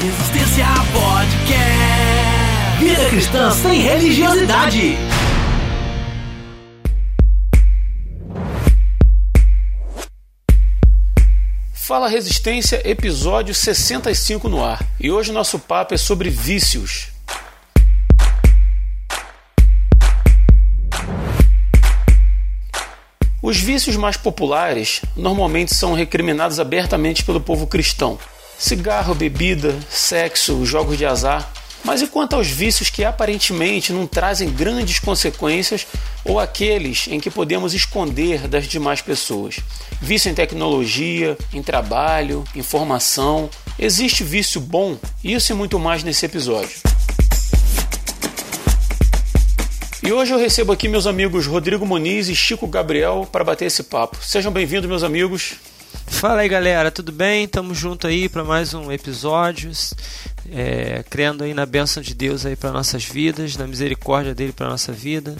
Resistência Podcast. Vida cristã sem religiosidade. Fala Resistência, episódio 65 no ar. E hoje nosso papo é sobre vícios. Os vícios mais populares normalmente são recriminados abertamente pelo povo cristão: cigarro, bebida, sexo, jogos de azar. Mas e quanto aos vícios que aparentemente não trazem grandes consequências ou aqueles em que podemos esconder das demais pessoas? Vício em tecnologia, em trabalho, informação. Existe vício bom? Isso e muito mais nesse episódio. E hoje eu recebo aqui meus amigos Rodrigo Muniz e Chico Gabriel para bater esse papo. Sejam bem-vindos, meus amigos. Fala aí, galera, tudo bem? Tamo junto aí para mais um episódio, é, crendo aí na bênção de Deus aí para nossas vidas, na misericórdia dele para nossa vida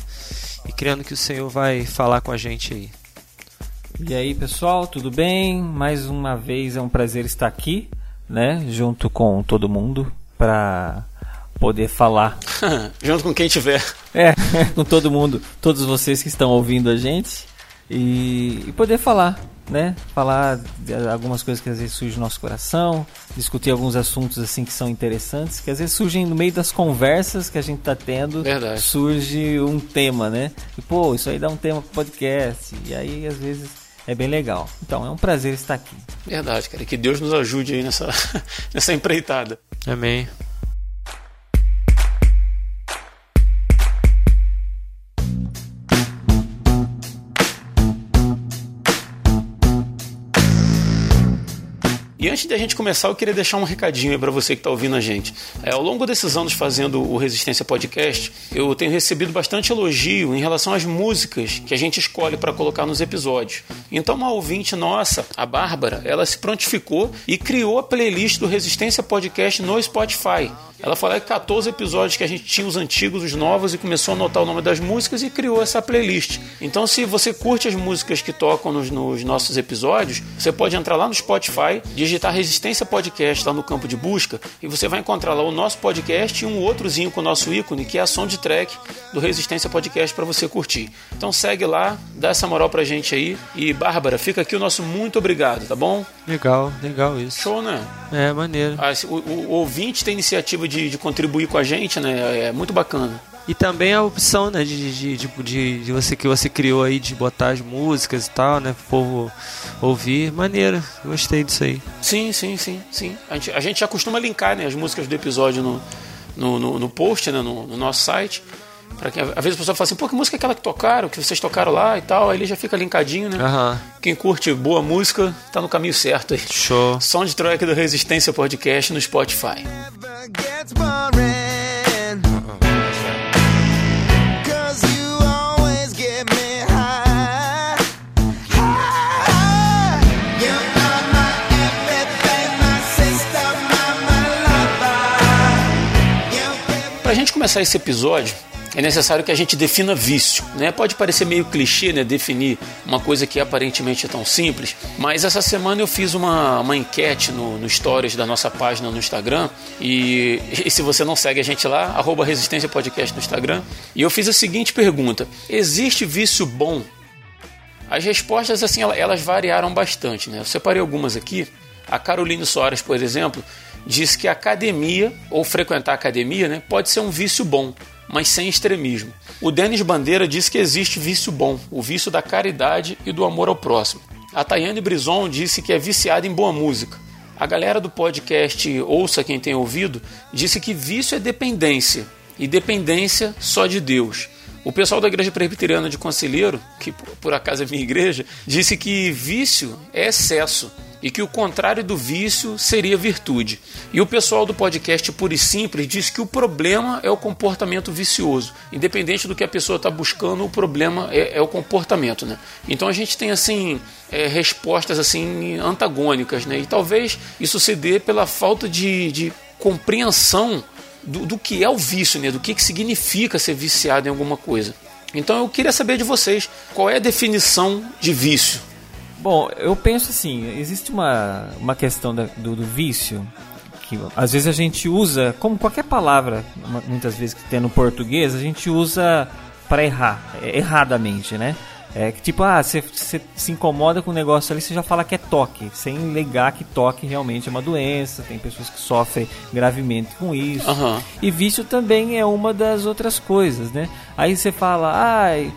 e crendo que o Senhor vai falar com a gente aí. E aí, pessoal, tudo bem? Mais uma vez é um prazer estar aqui, né, junto com todo mundo para poder falar. Junto com quem tiver. É, com todo mundo, todos vocês que estão ouvindo a gente e, e poder falar, né? Falar de algumas coisas que às vezes surgem no nosso coração, discutir alguns assuntos assim que são interessantes, que às vezes surgem no meio das conversas que a gente tá tendo, Verdade. surge um tema, né? E pô, isso aí dá um tema pro podcast. E aí às vezes é bem legal. Então, é um prazer estar aqui. Verdade, cara. E que Deus nos ajude aí nessa, nessa empreitada. Amém. E antes da gente começar, eu queria deixar um recadinho para você que está ouvindo a gente. É, ao longo desses anos fazendo o Resistência Podcast, eu tenho recebido bastante elogio em relação às músicas que a gente escolhe para colocar nos episódios. Então, uma ouvinte nossa, a Bárbara, ela se prontificou e criou a playlist do Resistência Podcast no Spotify. Ela falou que 14 episódios que a gente tinha os antigos, os novos, e começou a anotar o nome das músicas e criou essa playlist. Então, se você curte as músicas que tocam nos, nos nossos episódios, você pode entrar lá no Spotify, digitar Resistência Podcast lá no campo de busca, e você vai encontrar lá o nosso podcast e um outrozinho com o nosso ícone, que é a soundtrack do Resistência Podcast para você curtir. Então, segue lá, dá essa moral pra gente aí. E, Bárbara, fica aqui o nosso muito obrigado, tá bom? Legal, legal isso. Show, né? É, maneiro. Ah, o, o- o ouvinte tem iniciativa de, de contribuir com a gente, né? É muito bacana. E também a opção, né, de, de, de, de, de você que você criou aí de botar as músicas e tal, né, pro povo ouvir. Maneiro, gostei disso aí. Sim, sim, sim, sim. A gente, a gente já costuma linkar né, as músicas do episódio no, no, no, no post, né, no, no nosso site. Pra que, às vezes a pessoa fala assim, pô, que música é aquela que tocaram, que vocês tocaram lá e tal, aí ele já fica linkadinho, né? Aham. Quem curte boa música tá no caminho certo aí. Show. Soundtrack do Resistência Podcast no Spotify. Pra gente começar esse episódio, é necessário que a gente defina vício. Né? Pode parecer meio clichê né, definir uma coisa que aparentemente é tão simples, mas essa semana eu fiz uma, uma enquete no, no Stories da nossa página no Instagram. E, e se você não segue a gente lá, arroba Resistência Podcast no Instagram. E eu fiz a seguinte pergunta: Existe vício bom? As respostas, assim, ela- elas variaram bastante, né? Eu separei algumas aqui. A Caroline Soares, por exemplo, diz que academia, ou frequentar academia, né, pode ser um vício bom, mas sem extremismo. O Denis Bandeira diz que existe vício bom, o vício da caridade e do amor ao próximo. A Tayane Brison disse que é viciada em boa música. A galera do podcast Ouça Quem Tem Ouvido disse que vício é dependência, e dependência só de Deus. O pessoal da Igreja Presbiteriana de Conselheiro, que por acaso é minha igreja, disse que vício é excesso e que o contrário do vício seria virtude. E o pessoal do podcast Puro e Simples diz que o problema é o comportamento vicioso. Independente do que a pessoa está buscando, o problema é, é o comportamento. Né? Então a gente tem assim é, respostas assim antagônicas. Né? E talvez isso se dê pela falta de, de compreensão do, do que é o vício, né? do que, que significa ser viciado em alguma coisa. Então eu queria saber de vocês qual é a definição de vício. Bom, eu penso assim, existe uma, uma questão da- do, do vício que às vezes a gente usa, como qualquer palavra, mu- muitas vezes que tem no português, a gente usa para errar, é, erradamente, né? É que tipo, ah, você se incomoda com um negócio ali, você já fala que é toque, sem ligar que toque realmente é uma doença, tem pessoas que sofrem gravemente com isso. Aham. E vício também é uma das outras coisas, né? Aí você fala, ai.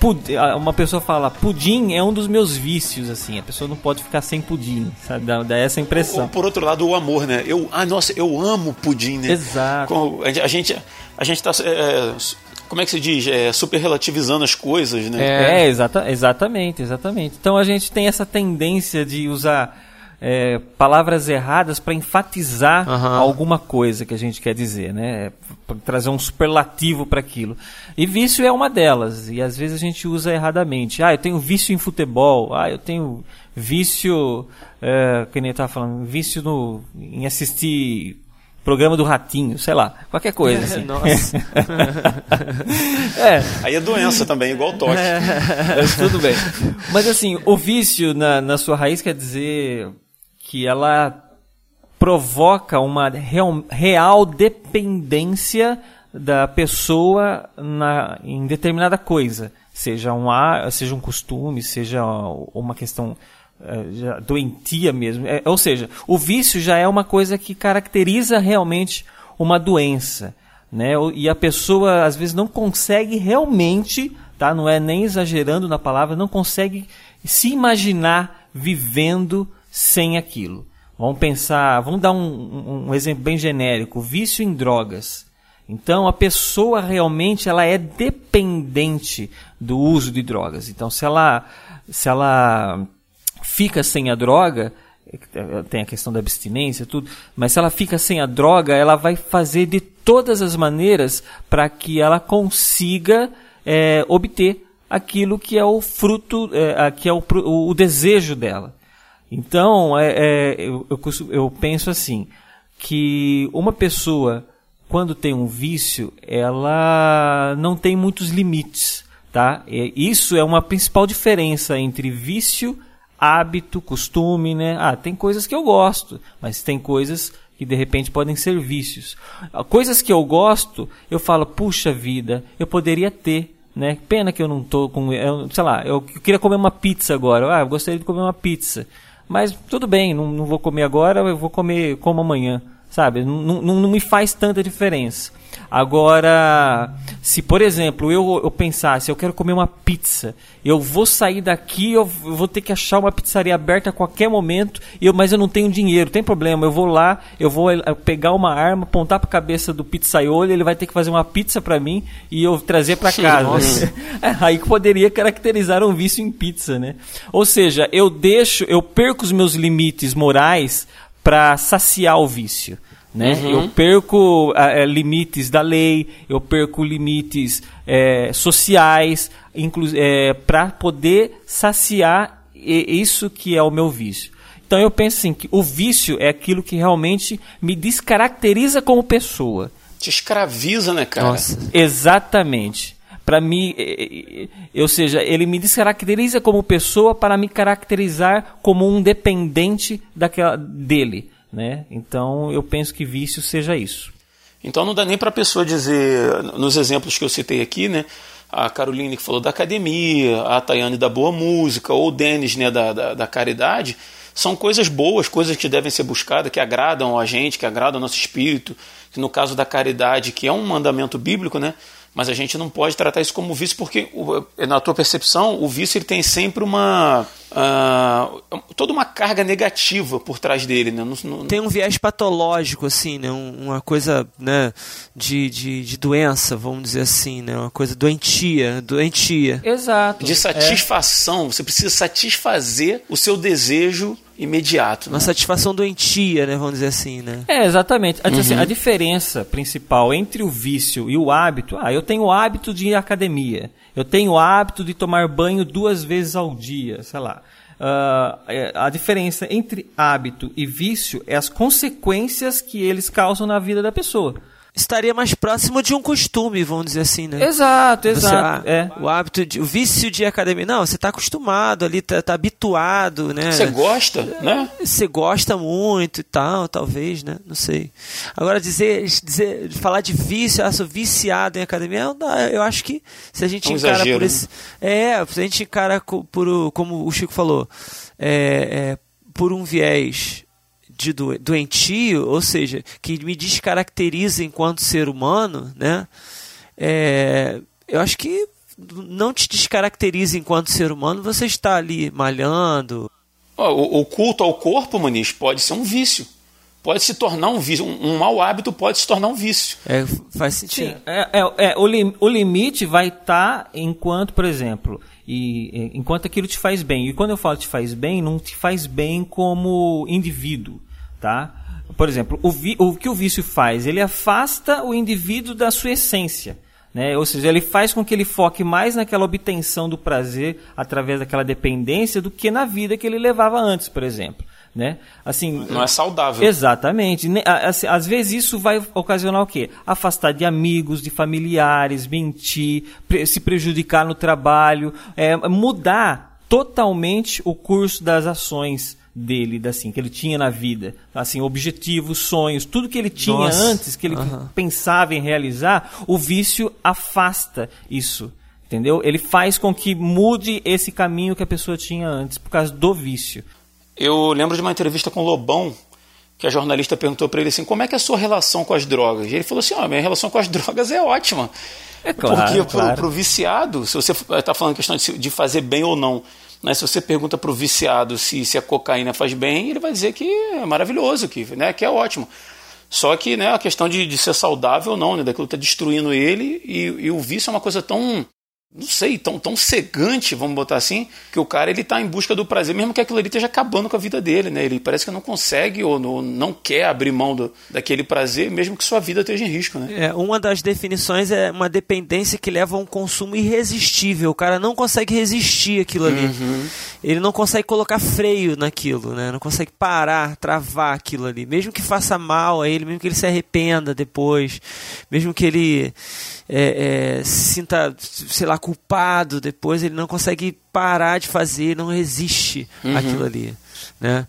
Pud- Uma pessoa fala, pudim é um dos meus vícios, assim. A pessoa não pode ficar sem pudim, sabe? Dá, dá essa Ou, impressão. por outro lado, o amor, né? Eu, ah, nossa, eu amo pudim, né? Exato. A gente, a gente tá, é, como é que se diz? É, super relativizando as coisas, né? É, exata, exatamente, exatamente. Então a gente tem essa tendência de usar é, palavras erradas para enfatizar Aham. alguma coisa que a gente quer dizer, né? Para trazer um superlativo para aquilo. E vício é uma delas. E às vezes a gente usa erradamente. Ah, eu tenho vício em futebol. Ah, eu tenho vício, é, que nem eu tava falando, vício no, em assistir programa do Ratinho, sei lá, qualquer coisa assim. Nossa. é, Aí é doença também, igual toque. Mas tudo bem. Mas assim, o vício na, na sua raiz quer dizer que ela provoca uma real, real dependência da pessoa na, em determinada coisa. Seja um, seja um costume, seja uma questão já doentia mesmo. É, ou seja, o vício já é uma coisa que caracteriza realmente uma doença. Né? E a pessoa às vezes não consegue realmente, tá? não é nem exagerando na palavra, não consegue se imaginar vivendo sem aquilo. Vamos pensar, vamos dar um, um- exemplo bem genérico: vício em drogas. Então a pessoa realmente ela é dependente do uso de drogas. Então se ela se ela fica sem a droga, tem a questão da abstinência, tudo, mas se ela fica sem a droga, ela vai fazer de todas as maneiras para que ela consiga é, obter aquilo que é o fruto, é, que é o, o desejo dela. Então, é, é, eu, eu, eu penso assim, que uma pessoa, quando tem um vício, ela não tem muitos limites, tá? É, isso é uma principal diferença entre vício, hábito, costume, né? Ah, tem coisas que eu gosto, mas tem coisas que de repente podem ser vícios. Ah, Coisas que eu gosto, eu falo, puxa vida, eu poderia ter, né? Pena que eu não tô com, sei lá, eu queria comer uma pizza agora. Ah, eu gostaria de comer uma pizza. Mas tudo bem, não, não vou comer agora, eu vou comer como amanhã, sabe? Não, não, não me faz tanta diferença. Agora, se por exemplo eu, eu pensasse, eu quero comer uma pizza, eu vou sair daqui, eu vou ter que achar uma pizzaria aberta a qualquer momento, e eu, mas eu não tenho dinheiro, tem problema, eu vou lá, eu vou eh, pegar uma arma, apontar para a cabeça do pizzaiolo, ele vai ter que fazer uma pizza para mim e eu trazer para casa. É, Aí que poderia caracterizar um vício em pizza, né? Ou seja, eu deixo, eu perco os meus limites morais para saciar o vício. Né? Eu perco ah, eh, limites da lei, eu perco limites eh, sociais, para poder saciar e- isso que é o meu vício. Então eu penso assim que o vício é aquilo que realmente me descaracteriza como pessoa. Te escraviza, né, cara? Nossa. Exatamente. Para mim, eh, eh, ou seja, ele me descaracteriza como pessoa para me caracterizar como um dependente daquela dele, né? Então, eu penso que vício seja isso. Então não dá nem para a pessoa dizer, nos exemplos que eu citei aqui, né? A Caroline que falou da academia, a Tayane da boa música, ou o Denis né, da, da, da caridade, são coisas boas, coisas que devem ser buscadas, que agradam a gente, que agradam o nosso espírito. Que no caso da caridade, que é um mandamento bíblico, né? Mas a gente não pode tratar isso como vício, porque, o- na tua percepção, o vício ele tem sempre uma. ah, toda uma carga negativa por trás dele. Né? Não- não- Tem um viés patológico, assim, né? Um- Uma coisa, né? De, de, de doença, vamos dizer assim, né? Uma coisa doentia, doentia. Exato. de satisfação. Você precisa satisfazer o seu desejo imediato. né? Uma satisfação doentia, né? Vamos dizer assim, né? É, exatamente. Assim, a diferença principal entre o vício e o hábito, ah, eu tenho o hábito de ir à academia, eu tenho o hábito de tomar banho duas vezes ao dia, sei lá. É, a diferença entre hábito e vício é as consequências que eles causam na vida da pessoa. Estaria mais próximo de um costume, vamos dizer assim, né? Exato, Você, exato. ah, é. O hábito, de, o vício de academia. Não, você está acostumado ali, tá, tá habituado, né? Você gosta, né? Você gosta muito e tal, talvez, né? Não sei. Agora, dizer, dizer falar de vício, ah, sou viciado em academia, eu, eu acho que se a gente É um encara exagero, por esse. É, se a gente encara por, como o Chico falou, é, é, por um viés de do- doentio, ou seja, que me descaracteriza enquanto ser humano, né? É, eu acho que não te descaracteriza enquanto ser humano você está ali malhando, O, o culto ao corpo, Maniz, pode ser um vício. Pode se tornar um vício. Um, um mau hábito pode se tornar um vício. É, faz sentido. Sim, é, é- é, o, lim- o limite vai estar enquanto, por exemplo, e- enquanto aquilo te faz bem. E quando eu falo te faz bem, não te faz bem como indivíduo, tá? Por exemplo, o, vi- o que o vício faz? Ele afasta o indivíduo da sua essência. Né? Ou seja, ele faz com que ele foque mais naquela obtenção do prazer através daquela dependência do que na vida que ele levava antes, por exemplo. Né? Assim, Não é saudável. Exatamente. Assim, Às vezes isso vai ocasionar o quê? Afastar de amigos, de familiares, mentir, se prejudicar no trabalho, é, mudar totalmente o curso das ações dele, assim, que ele tinha na vida, assim, objetivos, sonhos, tudo que ele tinha Nossa. antes, que ele Aham. pensava em realizar, o vício afasta isso. Entendeu? Ele faz com que mude esse caminho que a pessoa tinha antes, por causa do vício. Eu lembro de uma entrevista com o Lobão, que a jornalista perguntou para ele assim, como é que é a sua relação com as drogas? E ele falou assim, ó, minha relação com as drogas é ótima. É claro, Porque pro, claro. pro viciado, se você está falando questão de, de fazer bem ou não, né? se você pergunta pro viciado se, se a cocaína faz bem, ele vai dizer que é maravilhoso, que, né, que é ótimo. Só que né, a questão de, de ser saudável ou não, né, daquilo está destruindo ele, e, e o vício é uma coisa tão não sei, tão, tão cegante, vamos botar assim, que o cara ele tá em busca do prazer, mesmo que aquilo ali esteja acabando com a vida dele, né? Ele parece que não consegue ou não, não quer abrir mão do, daquele prazer, mesmo que sua vida esteja em risco, né? É, uma das definições é uma dependência que leva a um consumo irresistível. O cara não consegue resistir aquilo ali. Ele não consegue colocar freio naquilo, né? Não consegue parar, travar aquilo ali. Mesmo que faça mal a ele, mesmo que ele se arrependa depois, mesmo que ele é, é, se sinta, sei lá, culpado depois, ele não consegue parar de fazer, não resiste àquilo ali, né?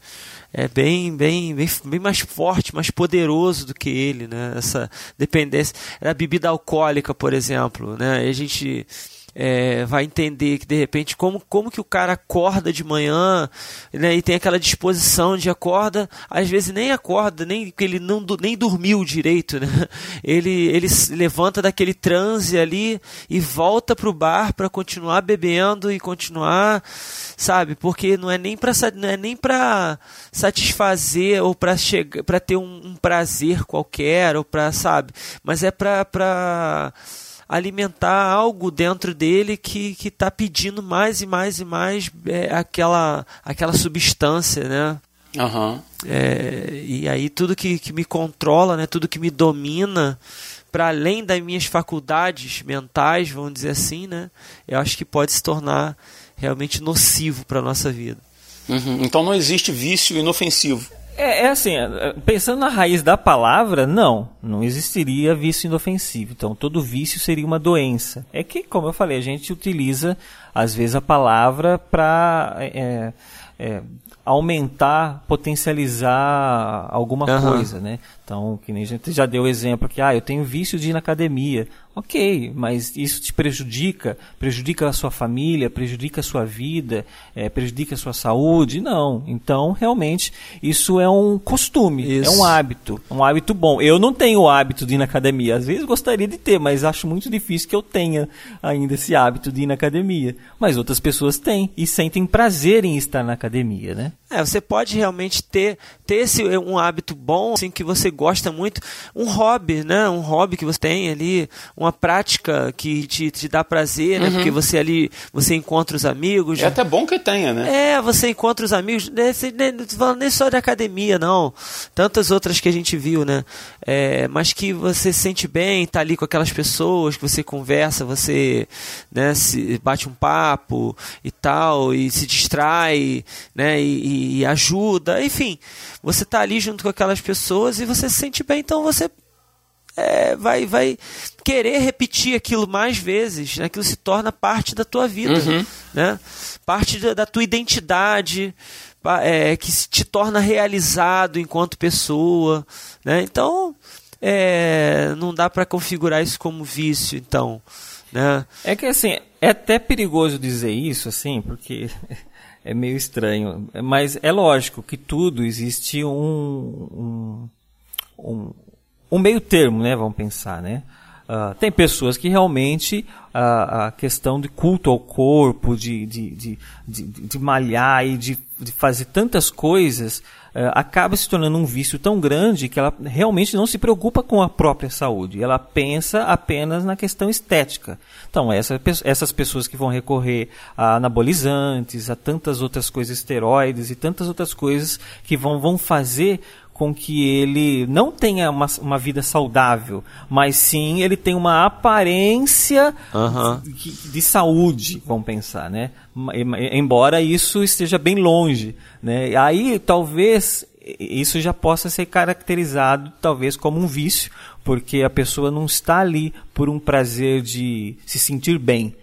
é bem, bem, bem, bem mais forte, mais poderoso do que ele, né? Essa dependência da bebida alcoólica, por exemplo, né? A gente é, vai entender que de repente como, como que o cara acorda de manhã né, e tem aquela disposição de acorda, às vezes nem acorda, nem porque ele não nem dormiu direito, né? Ele ele levanta daquele transe ali e volta pro bar para continuar bebendo e continuar, sabe? Porque não é nem para não é nem para satisfazer ou para chegar para ter um, um prazer qualquer ou para, sabe? Mas é para alimentar algo dentro dele que que está pedindo mais e mais e mais é, aquela aquela substância, né? Aham. É, e aí tudo que, que me controla, né, tudo que me domina, para além das minhas faculdades mentais, vamos dizer assim, né, eu acho que pode se tornar realmente nocivo para nossa vida. Uhum. Então não existe vício inofensivo. É, é assim, é, pensando na raiz da palavra, não, não existiria vício inofensivo. Então, todo vício seria uma doença. É que, como eu falei, a gente utiliza, às vezes, a palavra para é, é, aumentar, potencializar alguma Aham. coisa, né? Então, que nem a gente já deu exemplo aqui, ah, eu tenho vício de ir na academia. Ok, mas isso te prejudica? Prejudica a sua família? Prejudica a sua vida? eh, prejudica a sua saúde? Não. Então, realmente, isso é um costume, é Isso. um hábito, um hábito bom. Eu não tenho o hábito de ir na academia. Às vezes gostaria de ter, mas acho muito difícil que eu tenha ainda esse hábito de ir na academia. Mas outras pessoas têm e sentem prazer em estar na academia, né? É, você pode realmente ter, ter esse, um hábito bom, assim, que você gosta muito, um hobby, né? Um hobby que você tem ali, uma prática que te, te dá prazer, né? Porque você ali, você encontra os amigos. É até bom que tenha, né? É, você encontra os amigos, né, você- não tô falando nem só de academia, não. Tantas outras que a gente viu, né? É, mas que você se sente bem, tá ali com aquelas pessoas, que você conversa, você né, se bate um papo e tal, e se distrai, né? E, e ajuda, enfim. Você tá ali junto com aquelas pessoas e você se sente bem, então você é, vai, vai querer repetir aquilo mais vezes, né? aquilo se torna parte da tua vida, né? parte da, da tua identidade, é, que se te torna realizado enquanto pessoa. Né? Então, é, não dá para configurar isso como vício, então. Né? É que assim, é até perigoso dizer isso, assim, porque é meio estranho. Mas é lógico que tudo existe um, um, um, um meio termo, né? Vamos pensar, né? Ah, tem pessoas que realmente a, a questão de culto ao corpo, de, de, de, de, de malhar e de, de fazer tantas coisas, eh, acaba se tornando um vício tão grande que ela realmente não se preocupa com a própria saúde. Ela pensa apenas na questão estética. Então, essa, essas pessoas que vão recorrer a anabolizantes, a tantas outras coisas, esteroides e tantas outras coisas que vão, vão fazer com que ele não tenha uma, uma vida saudável, mas sim ele tem uma aparência de, de saúde, vamos pensar, né? Embora isso esteja bem longe, né? Aí talvez isso já possa ser caracterizado talvez como um vício, porque a pessoa não está ali por um prazer de se sentir bem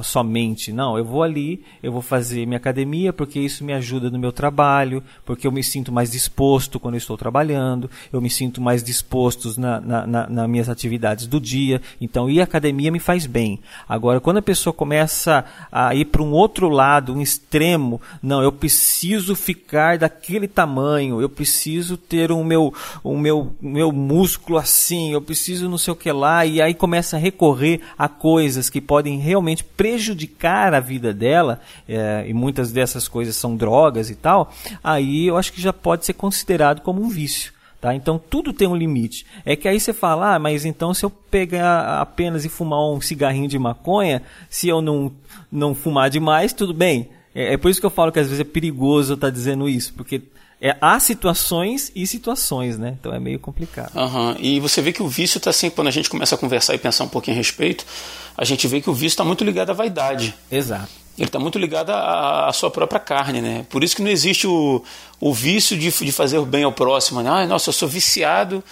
somente. Não, eu vou ali, eu vou fazer minha academia porque isso me ajuda no meu trabalho, porque eu me sinto mais disposto quando estou trabalhando, eu me sinto mais disposto na, na, na, nas minhas atividades do dia. Então, ir à academia me faz bem. Agora, quando a pessoa começa a ir para um outro lado, um extremo, não, eu preciso ficar daquele tamanho, eu preciso ter o meu, o meu, meu músculo assim, eu preciso não sei o que lá, e aí começa a recorrer a coisas que podem realmente prejudicar a vida dela, eh, e muitas dessas coisas são drogas e tal, aí eu acho que já pode ser considerado como um vício. Tá? Então tudo tem um limite. É que aí você fala, ah, mas então se eu pegar apenas e fumar um cigarrinho de maconha, se eu não, não fumar demais, tudo bem. É, é por isso que eu falo que às vezes é perigoso eu estar dizendo isso, porque é, há situações e situações, né? Então é meio complicado. Aham, E você vê que o vício está assim, quando a gente começa a conversar e pensar um pouquinho a respeito, a gente vê que o vício está muito ligado à vaidade. Exato. Ele está muito ligado à, à sua própria carne, né? Por isso que não existe o, o vício de, de fazer o bem ao próximo. Né? Ah, nossa, eu sou viciado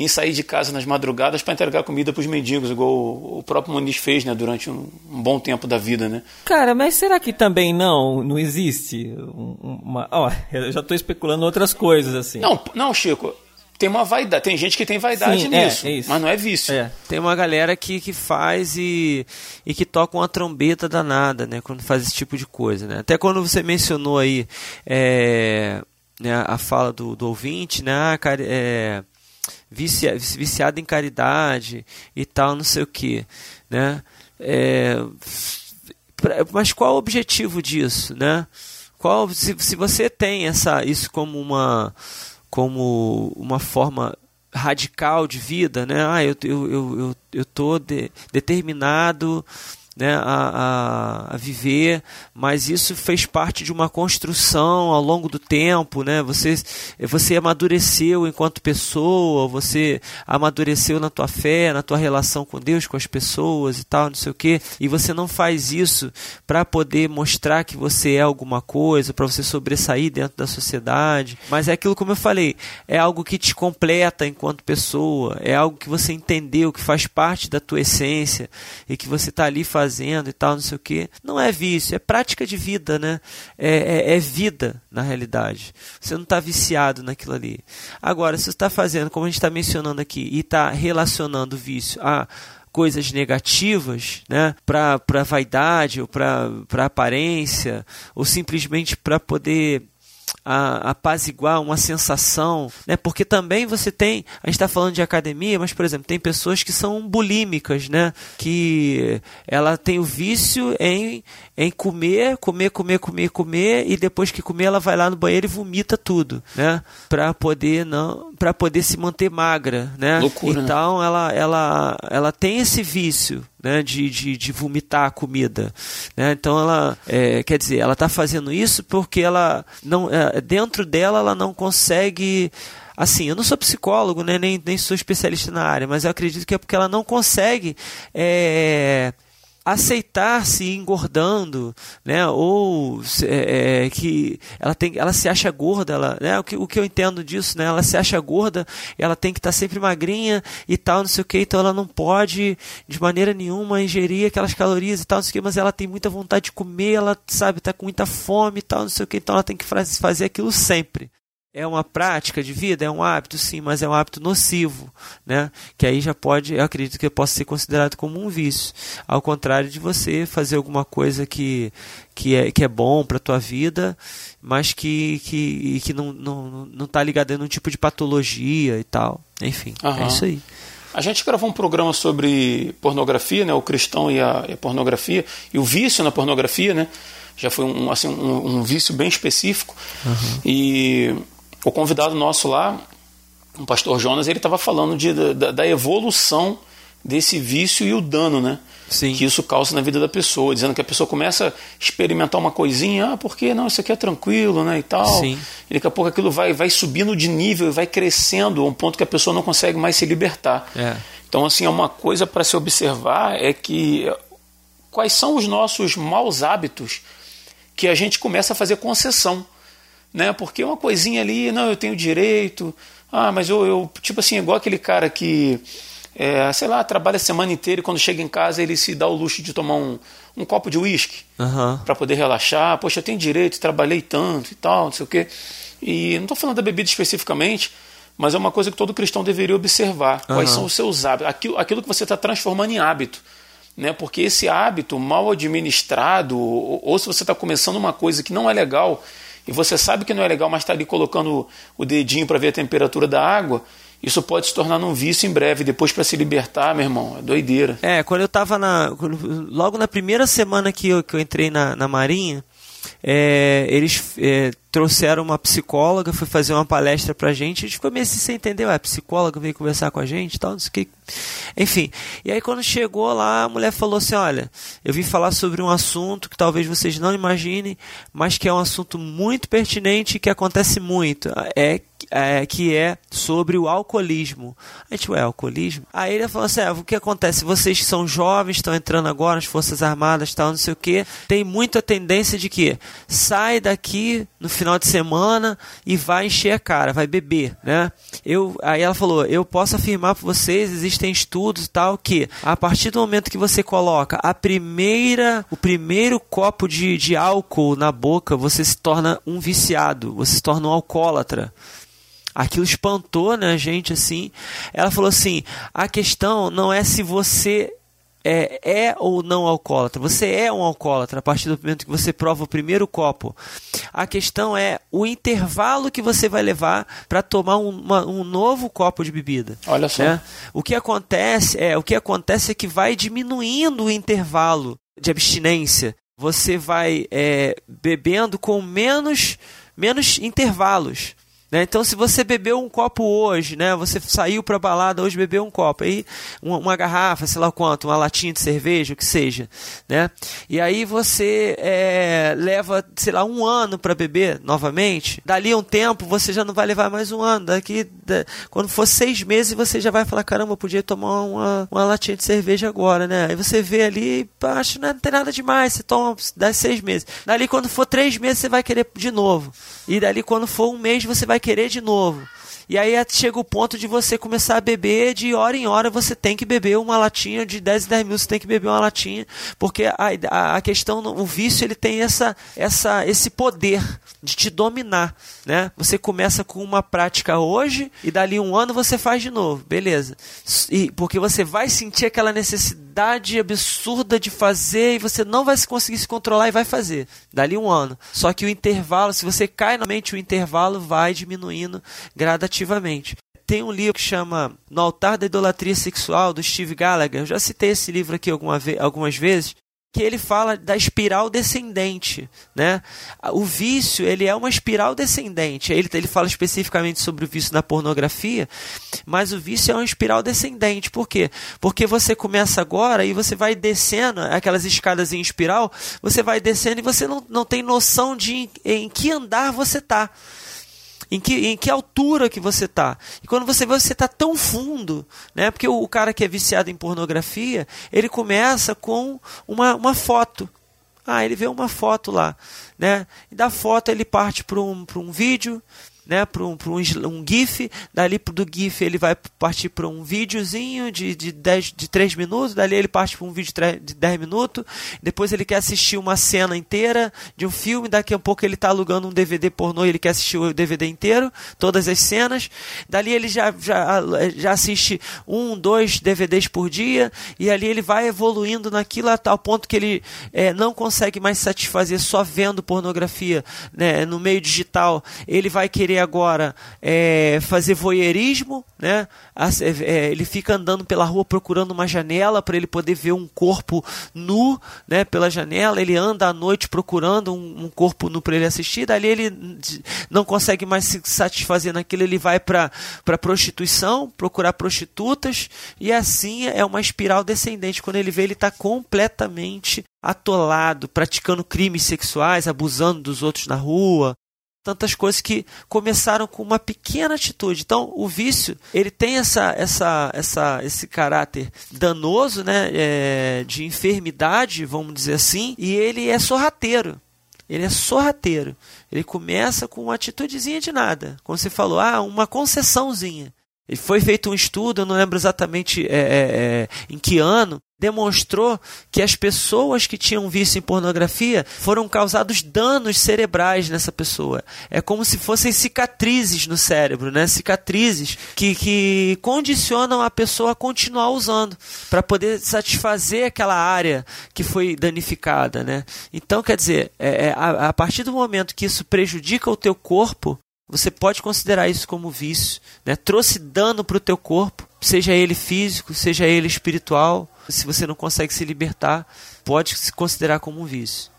em sair de casa nas madrugadas para entregar comida para os mendigos, igual o, o próprio Muniz fez, né? Durante um, um bom tempo da vida, né? Cara, mas será que também não, não existe um- uma... Ó, eu já estou especulando outras coisas, assim. Não, não, Chico. Tem uma vaidade. Tem gente que tem vaidade Sim, é, nisso, é isso. mas não é vício. É. Tem uma galera que, que faz e, e que toca uma trombeta danada, né? Quando faz esse tipo de coisa, né? Até quando você mencionou aí é, né, a fala do, do ouvinte, né? Ah, cari- é, vicia, viciado em caridade e tal, não sei o que, né? É, mas qual o objetivo disso, né? Qual, se, se você tem essa, isso como uma, como uma forma radical de vida, né? Ah, eu, eu, eu, eu, eu tô de- determinado né, a, a, a viver, mas isso fez parte de uma construção ao longo do tempo, né? Você, você amadureceu enquanto pessoa, você amadureceu na tua fé, na tua relação com Deus, com as pessoas e tal, não sei o quê, e você não faz isso para poder mostrar que você é alguma coisa, para você sobressair dentro da sociedade, mas é aquilo como eu falei, é algo que te completa enquanto pessoa, é algo que você entendeu, que faz parte da tua essência e que você está ali fazendo e tal, não sei o que. Não é vício, é prática de vida, né? É, é, é vida, na realidade. Você não está viciado naquilo ali. Agora, se você está fazendo, como a gente está mencionando aqui, e está relacionando o vício a coisas negativas, né, para vaidade ou para aparência ou simplesmente para poder a, apaziguar uma sensação, né? Porque também você tem, a gente está falando de academia, mas por exemplo tem pessoas que são bulímicas, né? Que ela tem o vício em, em comer, comer, comer, comer, comer e depois que comer ela vai lá no banheiro e vomita tudo, né? Para poder não, para poder se manter magra, né? Loucura, então ela, ela, ela tem esse vício, né, de, de, de vomitar a comida, né? Então ela, é, quer dizer, ela está fazendo isso porque ela não, é, dentro dela ela não consegue Assim, eu não sou psicólogo, né, nem, nem sou especialista na área, mas eu acredito que é porque ela não consegue é, aceitar se engordando, né? Ou é, é, que ela tem, ela se acha gorda, ela, né? O que, o que eu entendo disso, né? Ela se acha gorda, ela tem que estar tá sempre magrinha e tal, não sei o que, então ela não pode de maneira nenhuma ingerir aquelas calorias e tal, não sei o que, mas ela tem muita vontade de comer, ela sabe, tá com muita fome e tal, não sei o que, então ela tem que fazer aquilo sempre. É uma prática de vida? É um hábito, sim, mas é um hábito nocivo, né? Que aí já pode, eu acredito que possa ser considerado como um vício. Ao contrário de você fazer alguma coisa que, que, é, que é bom para a tua vida, mas que, que, que não está não, não tá ligado a nenhum tipo de patologia e tal. Enfim, Aham. é isso aí. A gente gravou um programa sobre pornografia, né? O cristão e a, e a pornografia, e o vício na pornografia, né? Já foi um, assim, um, um vício bem específico. E o convidado nosso lá, o pastor Jonas, ele estava falando de, da, da evolução desse vício e o dano, né? Sim. Que isso causa na vida da pessoa, dizendo que a pessoa começa a experimentar uma coisinha, ah, porque não, isso aqui é tranquilo, né, e tal. Sim. E daqui a pouco aquilo vai, vai subindo de nível, vai crescendo a um ponto que a pessoa não consegue mais se libertar. É. Então, assim, é uma coisa para se observar é que quais são os nossos maus hábitos que a gente começa a fazer concessão, né? Porque uma coisinha ali, não, eu tenho direito, ah, mas eu, eu tipo assim, igual aquele cara que, é, sei lá, trabalha a semana inteira e quando chega em casa ele se dá o luxo de tomar um, um copo de uísque Aham. para poder relaxar. Poxa, eu tenho direito, trabalhei tanto e tal, não sei o quê. E não estou falando da bebida especificamente, mas é uma coisa que todo cristão deveria observar. Quais Aham. são os seus hábitos? Aquilo, aquilo que você está transformando em hábito. Né? Porque esse hábito mal administrado, ou, ou se você está começando uma coisa que não é legal, e você sabe que não é legal, mas está ali colocando o dedinho para ver a temperatura da água, isso pode se tornar num vício em breve. Depois, para se libertar, meu irmão, é doideira. É, quando eu tava na. logo na primeira semana que eu, que eu entrei na, na Marinha, é, eles é, trouxeram uma psicóloga, foi fazer uma palestra pra gente. A gente ficou meio assim sem entender, ué, psicóloga veio conversar com a gente tal, não sei o que. Enfim, e aí quando chegou lá, a mulher falou assim: Olha, eu vim falar sobre um assunto que talvez vocês não imaginem, mas que é um assunto muito pertinente e que acontece muito. É é, que é sobre o alcoolismo. A gente, ué, alcoolismo? Aí ele falou assim: é, o que acontece? Vocês que são jovens, estão entrando agora nas Forças Armadas, tal, não sei o que, tem muita tendência de que sai daqui no final de semana e vai encher a cara, vai beber, né? Eu, aí ela falou: eu posso afirmar para vocês, existem estudos e tal, que a partir do momento que você coloca a primeira, o primeiro copo de, de álcool na boca, você se torna um viciado, você se torna um alcoólatra. Aquilo espantou, né, a gente, assim. Ela falou assim: a questão não é se você é, é ou não alcoólatra. Você é um alcoólatra a partir do momento que você prova o primeiro copo. A questão é o intervalo que você vai levar para tomar um, uma- um novo copo de bebida. Olha só. né? O que acontece é o que acontece é que vai diminuindo o intervalo de abstinência. Você vai é, bebendo com menos menos intervalos. Né? Então, se você bebeu um copo hoje, né? Você saiu para balada hoje bebeu um copo, aí uma, uma garrafa, sei lá quanto, uma latinha de cerveja, o que seja, né? E aí você é, leva, sei lá, um ano para beber novamente. Dali a um tempo você já não vai levar mais um ano. Daqui, da- quando for seis meses você já vai falar caramba, eu podia tomar uma, uma latinha de cerveja agora, né? Aí você vê ali, acho que não tem nada demais. Você toma dá seis meses. Dali quando for três meses você vai querer de novo. E dali quando for um mês você vai querer de novo. E aí chega o ponto de você começar a beber, de hora em hora você tem que beber uma latinha, de 10 em 10 mil você tem que beber uma latinha, porque a, a, a questão, o vício ele tem essa, essa, esse poder de te dominar, né? Você começa com uma prática hoje e dali um ano você faz de novo, beleza. E, porque você vai sentir aquela necessidade absurda de fazer e você não vai se conseguir se controlar e vai fazer, dali um ano. Só que o intervalo, se você cai na mente, o intervalo vai diminuindo gradativamente. Tem um livro que chama No Altar da Idolatria Sexual, do Steve Gallagher. Eu já citei esse livro aqui alguma ve algumas vezes que ele fala da espiral descendente, né? O vício, ele é uma espiral descendente. Ele, ele fala especificamente sobre o vício na pornografia, mas o vício é uma espiral descendente. Por quê? Porque você começa agora e você vai descendo, aquelas escadas em espiral, você vai descendo e você não, não tem noção de em, em que andar você tá. Em que, em que altura que você está? E quando você vê, você está tão fundo, né? Porque o, o cara que é viciado em pornografia, ele começa com uma, uma foto. Ah, ele vê uma foto lá, né? E da foto ele parte para um, um vídeo, né, para um, um, um GIF, dali do GIF ele vai partir para um videozinho de, de, 10, de 3 minutos, dali ele parte para um vídeo de tre- de 10 minutos, depois ele quer assistir uma cena inteira de um filme, daqui a pouco ele está alugando um DVD pornô e ele quer assistir o DVD inteiro, todas as cenas, dali ele já, já, já assiste um, dois DVDs por dia, e ali ele vai evoluindo naquilo a tal ponto que ele eh, não consegue mais satisfazer só vendo pornografia né, no meio digital, ele vai querer agora é, fazer voyeurismo, né? É, ele fica andando pela rua procurando uma janela para ele poder ver um corpo nu, né? Pela janela, ele anda à noite procurando um, um corpo nu para ele assistir. Dali ele não consegue mais se satisfazer naquilo, ele vai para para prostituição, procurar prostitutas e assim é uma espiral descendente. Quando ele vê, ele está completamente atolado, praticando crimes sexuais, abusando dos outros na rua, tantas coisas que começaram com uma pequena atitude. Então, o vício ele tem essa, essa, essa, esse caráter danoso, né, é, de enfermidade, vamos dizer assim, e ele é sorrateiro. Ele é sorrateiro. Ele começa com uma atitudezinha de nada, como você falou, ah, uma concessãozinha. E foi feito um estudo, eu não lembro exatamente é, é, é, em que ano, demonstrou que as pessoas que tinham vício em pornografia foram causados danos cerebrais nessa pessoa. É como se fossem cicatrizes no cérebro, né? Cicatrizes que, que condicionam a pessoa a continuar usando para poder satisfazer aquela área que foi danificada, né? Então, quer dizer, é, é, a, a partir do momento que isso prejudica o teu corpo, você pode considerar isso como vício, né? Trouxe dano para o teu corpo, seja ele físico, seja ele espiritual. Se você não consegue se libertar, pode se considerar como um vício.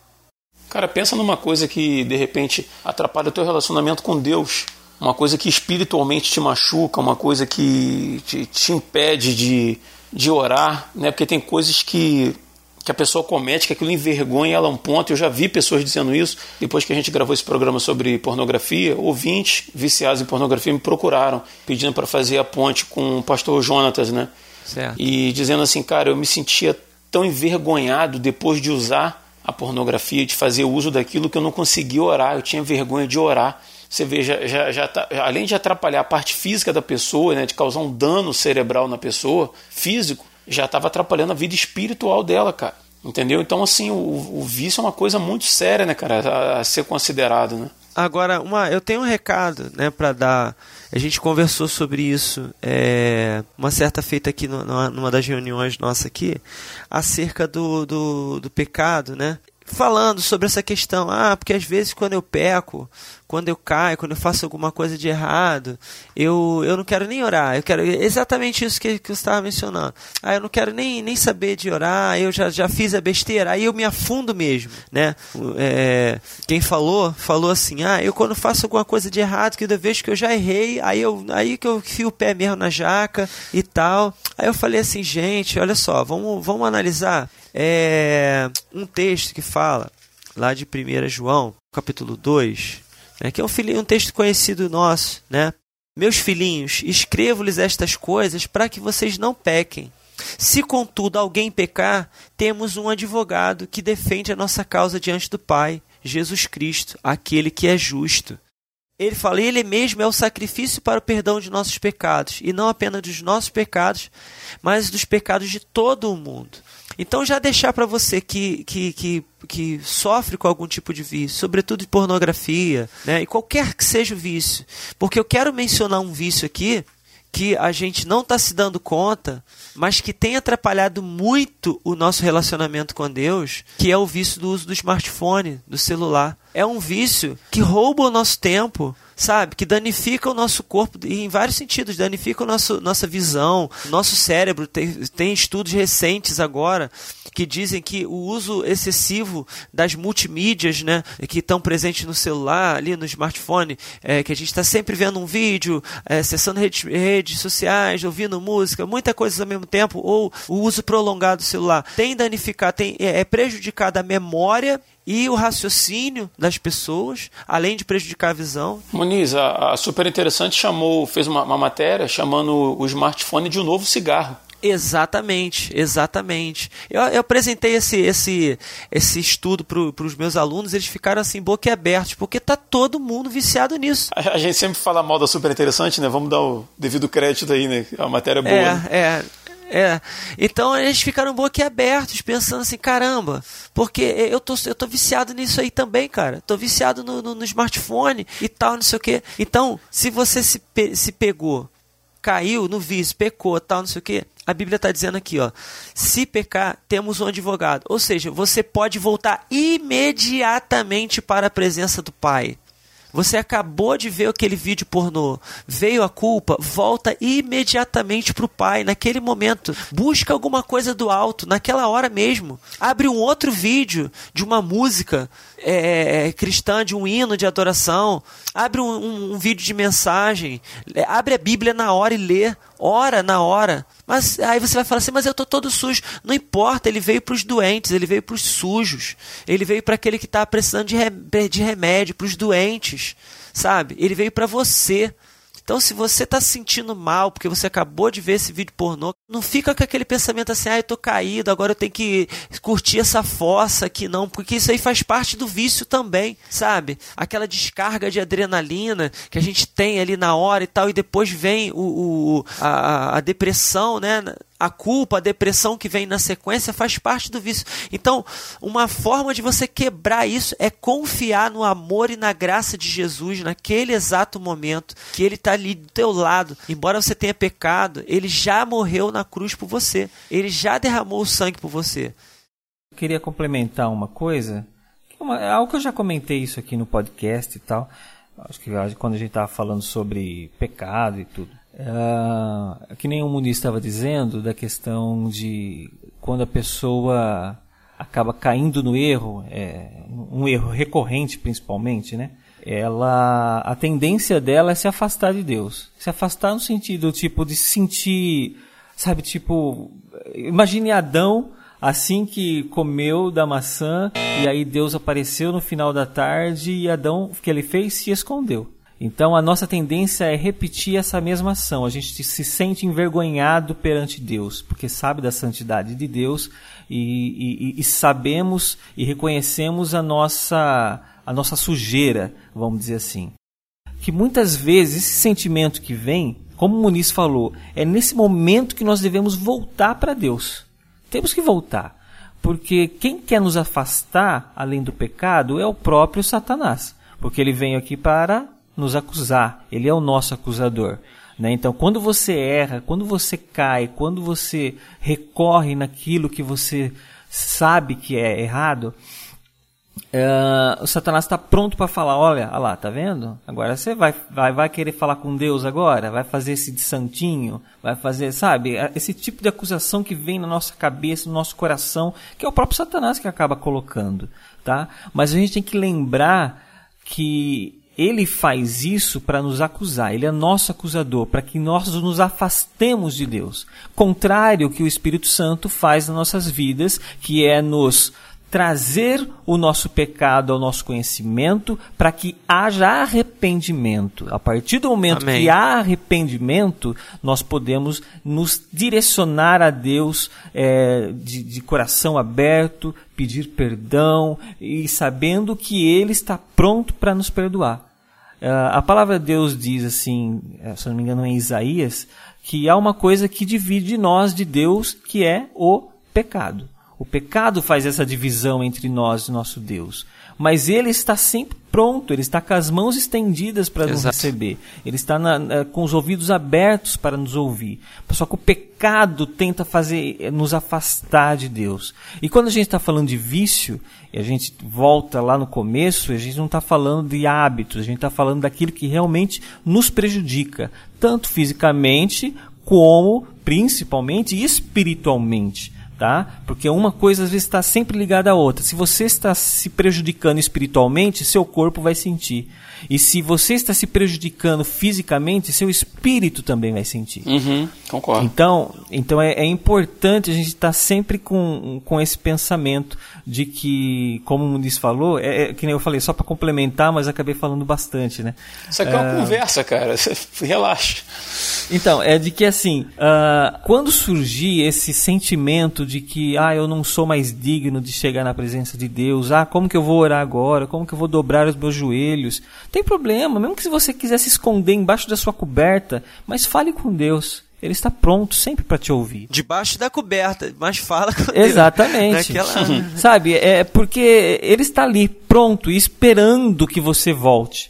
Cara, pensa numa coisa que de repente atrapalha o teu relacionamento com Deus. Uma coisa que espiritualmente te machuca, uma coisa que te, te impede de, de orar, né? Porque tem coisas que, que a pessoa comete, que aquilo envergonha ela a um ponto. Eu já vi pessoas dizendo isso. Depois que a gente gravou esse programa sobre pornografia, ouvintes viciados em pornografia me procuraram, pedindo para fazer a ponte com o pastor Jonatas, né? Certo. E dizendo assim, cara, eu me sentia tão envergonhado depois de usar a pornografia, de fazer uso daquilo que eu não conseguia orar, eu tinha vergonha de orar. Você vê, já, já, já tá- além de atrapalhar a parte física da pessoa, né, de causar um dano cerebral na pessoa, físico, já estava atrapalhando a vida espiritual dela, cara. Entendeu? Então, assim, o, o vício é uma coisa muito séria, né, cara, a, a ser considerado, né? Agora, uma, eu tenho um recado, né, para dar. A gente conversou sobre isso, é, uma certa feita aqui no- numa, numa das reuniões nossa aqui, acerca do, do, do pecado, né? Falando sobre essa questão, ah, porque às vezes quando eu peco, quando eu caio, quando eu faço alguma coisa de errado, eu, eu não quero nem orar, eu quero exatamente isso que, que você estava mencionando. Ah, eu não quero nem, nem saber de orar, eu já, já fiz a besteira, aí eu me afundo mesmo, né? É, quem falou, falou assim, ah, eu quando faço alguma coisa de errado, que eu vejo que eu já errei, aí, eu, aí que eu fio o pé mesmo na jaca e tal. Aí eu falei assim, gente, olha só, vamos, vamos analisar é, um texto que fala, lá de 1 João, capítulo 2, né, que é um, filhinho, um texto conhecido nosso, né? Meus filhinhos, escrevo-lhes estas coisas para que vocês não pequem. Se, contudo, alguém pecar, temos um advogado que defende a nossa causa diante do Pai, Jesus Cristo, aquele que é justo. Ele fala, ele mesmo é o sacrifício para o perdão de nossos pecados, e não apenas dos nossos pecados, mas dos pecados de todo o mundo. Então, já deixar para você que, que, que, que sofre com algum tipo de vício, sobretudo de pornografia, né, e qualquer que seja o vício, porque eu quero mencionar um vício aqui que a gente não está se dando conta, mas que tem atrapalhado muito o nosso relacionamento com Deus, que é o vício do uso do smartphone, do celular. É um vício que rouba o nosso tempo, sabe? Que danifica o nosso corpo em vários sentidos, danifica o nosso, nossa visão, nosso cérebro. Tem, tem estudos recentes agora que dizem que o uso excessivo das multimídias, né, que estão presentes no celular, ali no smartphone, é, que a gente está sempre vendo um vídeo, é, acessando redes, redes sociais, ouvindo música, muita coisa ao mesmo tempo, ou o uso prolongado do celular, tem danificado, tem, é, é prejudicado a memória e o raciocínio das pessoas, além de prejudicar a visão. Muniz, a, a Super Interessante chamou, fez uma, uma matéria chamando o smartphone de um novo cigarro. Exatamente, exatamente. Eu, eu apresentei esse, esse, esse estudo para os meus alunos, eles ficaram assim, boquiabertos, porque tá todo mundo viciado nisso. A, a gente sempre fala mal da Super Interessante, né? Vamos dar o devido crédito aí, né? A matéria é boa. É, né? é. É, então eles ficaram boquiabertos, pensando assim, caramba, porque eu tô, eu tô viciado nisso aí também, cara. Tô viciado no, no, no smartphone e tal, não sei o quê. Então, se você se, pe se pegou, caiu no vício, pecou, tal, não sei o quê, a Bíblia está dizendo aqui, ó, se pecar, temos um advogado. Ou seja, você pode voltar imediatamente para a presença do Pai. Você acabou de ver aquele vídeo pornô, veio a culpa, volta imediatamente para o pai, naquele momento. Busca alguma coisa do alto, naquela hora mesmo. Abre um outro vídeo de uma música é, cristã, de um hino de adoração. Abre um, um, um vídeo de mensagem. É, abre a Bíblia na hora e lê. Ora na hora. Mas aí você vai falar assim, mas eu tô todo sujo. Não importa, ele veio para os doentes, ele veio para os sujos. Ele veio para aquele que está precisando de, rem de remédio, para os doentes, sabe? Ele veio para você. Então, se você está se sentindo mal porque você acabou de ver esse vídeo pornô, não fica com aquele pensamento assim, ah, eu tô caído, agora eu tenho que curtir essa fossa aqui, não, porque isso aí faz parte do vício também, sabe? Aquela descarga de adrenalina que a gente tem ali na hora e tal, e depois vem o, o a, a depressão, né? A culpa, a depressão que vem na sequência faz parte do vício. Então, uma forma de você quebrar isso é confiar no amor e na graça de Jesus naquele exato momento que ele está ali do teu lado. Embora você tenha pecado, ele já morreu na cruz por você. Ele já derramou o sangue por você. Eu queria complementar uma coisa, é uma, é algo que eu já comentei isso aqui no podcast e tal. Acho que quando a gente estava falando sobre pecado e tudo. Uh, que nem o Muniz estava dizendo, da questão de quando a pessoa acaba caindo no erro, é, um erro recorrente principalmente, né? Ela, a tendência dela é se afastar de Deus. Se afastar no sentido, tipo, de se sentir, sabe, tipo, imagine Adão assim que comeu da maçã e aí Deus apareceu no final da tarde e Adão, o que ele fez? Se escondeu. Então a nossa tendência é repetir essa mesma ação. A gente se sente envergonhado perante Deus, porque sabe da santidade de Deus e, e, e sabemos e reconhecemos a nossa, a nossa sujeira, vamos dizer assim. Que muitas vezes esse sentimento que vem, como o Muniz falou, é nesse momento que nós devemos voltar para Deus. Temos que voltar. Porque quem quer nos afastar, além do pecado, é o próprio Satanás. Porque ele vem aqui para nos acusar, ele é o nosso acusador. Né? Então, quando você erra, quando você cai, quando você recorre naquilo que você sabe que é errado, uh, o Satanás está pronto para falar: olha, olha lá, tá vendo? Agora você vai, vai, vai querer falar com Deus agora? Vai fazer esse de santinho? Vai fazer, sabe? Esse tipo de acusação que vem na nossa cabeça, no nosso coração, que é o próprio Satanás que acaba colocando. Tá? Mas a gente tem que lembrar que ele faz isso para nos acusar, ele é nosso acusador, para que nós nos afastemos de Deus. Contrário ao que o Espírito Santo faz nas nossas vidas, que é nos trazer o nosso pecado ao nosso conhecimento para que haja arrependimento. A partir do momento Amém. que há arrependimento, nós podemos nos direcionar a Deus é, de, de coração aberto, pedir perdão e sabendo que Ele está pronto para nos perdoar. Uh, a palavra de Deus diz assim, eh, se não me engano é em Isaías, que há uma coisa que divide nós de Deus, que é o pecado. O pecado faz essa divisão entre nós e nosso Deus. Mas ele está sempre pronto, ele está com as mãos estendidas para nos receber. Ele está na- na- com os ouvidos abertos para nos ouvir. Só que o pecado tenta fazer eh, nos afastar de Deus. E quando a gente está falando de vício, e a gente volta lá no começo, a gente não está falando de hábitos, a gente está falando daquilo que realmente nos prejudica, tanto fisicamente como, principalmente, espiritualmente. Tá? Porque uma coisa às vezes está sempre ligada à outra. Se você está se prejudicando espiritualmente, seu corpo vai sentir. E se você está se prejudicando fisicamente, seu espírito também vai sentir. Uhum, concordo. Então, então é, é importante a gente estar sempre com, com esse pensamento de que, como o Muniz falou, é, é que nem eu falei, só para complementar, mas acabei falando bastante, né? Isso aqui é uma conversa, cara. Relaxa. Então, é de que assim, ah, quando surgir esse sentimento de que, ah, eu não sou mais digno de chegar na presença de Deus, ah, como que eu vou orar agora, como que eu vou dobrar os meus joelhos, tem problema, mesmo que se você quiser se esconder embaixo da sua coberta, mas fale com Deus. Ele está pronto sempre para te ouvir. Debaixo da coberta, mas fala com Deus. Exatamente. Naquela- Sabe, é porque ele está ali pronto, e esperando que você volte.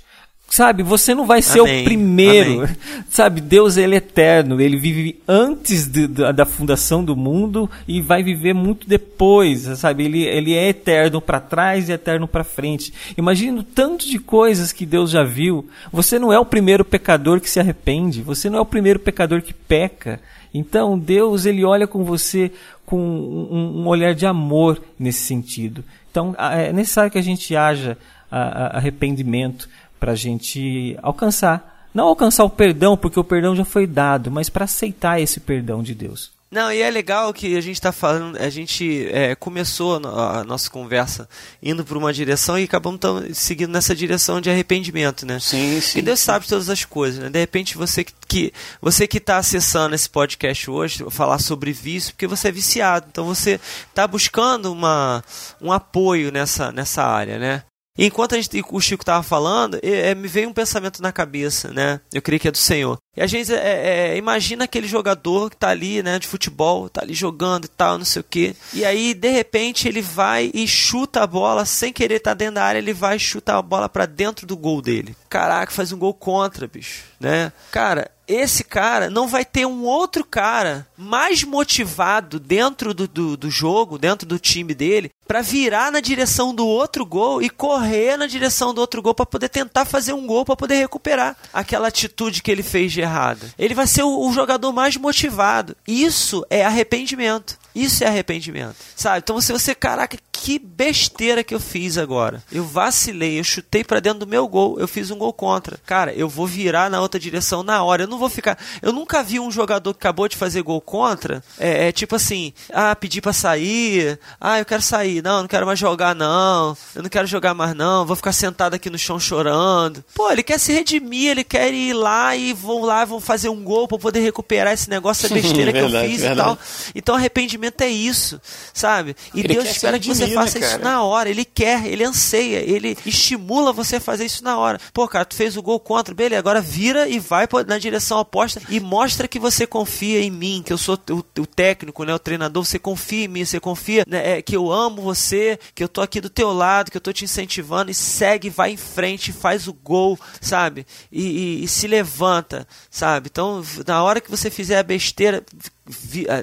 Sabe, você não vai ser Amém. o primeiro. Amém. Sabe, Deus ele é eterno, ele vive antes de- da, da fundação do mundo e vai viver muito depois, sabe? Ele, ele é eterno para trás e eterno para frente. Imagina o tanto de coisas que Deus já viu. Você não é o primeiro pecador que se arrepende, você não é o primeiro pecador que peca. Então, Deus ele olha com você com um, um olhar de amor nesse sentido. Então, é necessário que a gente haja a- a- arrependimento para a gente alcançar, não alcançar o perdão, porque o perdão já foi dado, mas para aceitar esse perdão de Deus. Não, e é legal que a gente está falando, a gente é, começou a no- a nossa conversa indo por uma direção e acabamos tão- seguindo nessa direção de arrependimento, né? Sim, sim. E Deus sabe de todas as coisas, né? De repente você que, que você que está acessando esse podcast hoje, falar sobre vício, porque você é viciado, então você está buscando uma, um apoio nessa, nessa área, né? Enquanto a gente, o Chico estava falando, é, é, me veio um pensamento na cabeça, né? Eu creio que é do Senhor. E a gente é, é, imagina aquele jogador que tá ali, né, de futebol, tá ali jogando e tal, não sei o quê. E aí, de repente, ele vai e chuta a bola sem querer estar dentro da área, ele vai e chuta a bola para dentro do gol dele. Caraca, faz um gol contra, bicho, né? Cara, esse cara não vai ter um outro cara mais motivado dentro do, do, do jogo, dentro do time dele, para virar na direção do outro gol e correr na direção do outro gol para poder tentar fazer um gol, para poder recuperar aquela atitude que ele fez de errada. Ele vai ser o, o jogador mais motivado. Isso é arrependimento. Isso é arrependimento. Sabe? Então você, você, caraca, que besteira que eu fiz agora. Eu vacilei, eu chutei para dentro do meu gol, eu fiz um gol contra. Cara, eu vou virar na outra direção na hora. Eu não vou ficar. Eu nunca vi um jogador que acabou de fazer gol contra. É, é tipo assim, ah, pedir para sair. Ah, eu quero sair. Não, não quero mais jogar, não. Eu não quero jogar mais, não. Vou ficar sentado aqui no chão chorando. Pô, ele quer se redimir, ele quer ir lá e vão lá, vão fazer um gol para poder recuperar esse negócio, essa besteira que eu fiz verdade. e tal. Então arrependimento é isso, sabe? E Ele Deus espera que você faça isso cara? na hora. Ele quer, ele anseia, ele estimula você a fazer isso na hora. Pô, cara, tu fez o gol contra, beleza, agora vira e vai na direção oposta e mostra que você confia em mim, que eu sou o, o técnico, né, o treinador, você confia em mim, você confia né, é, que eu amo você, que eu tô aqui do teu lado, que eu tô te incentivando e segue, vai em frente, faz o gol, sabe? E, e- e se levanta, sabe? Então, na hora que você fizer a besteira,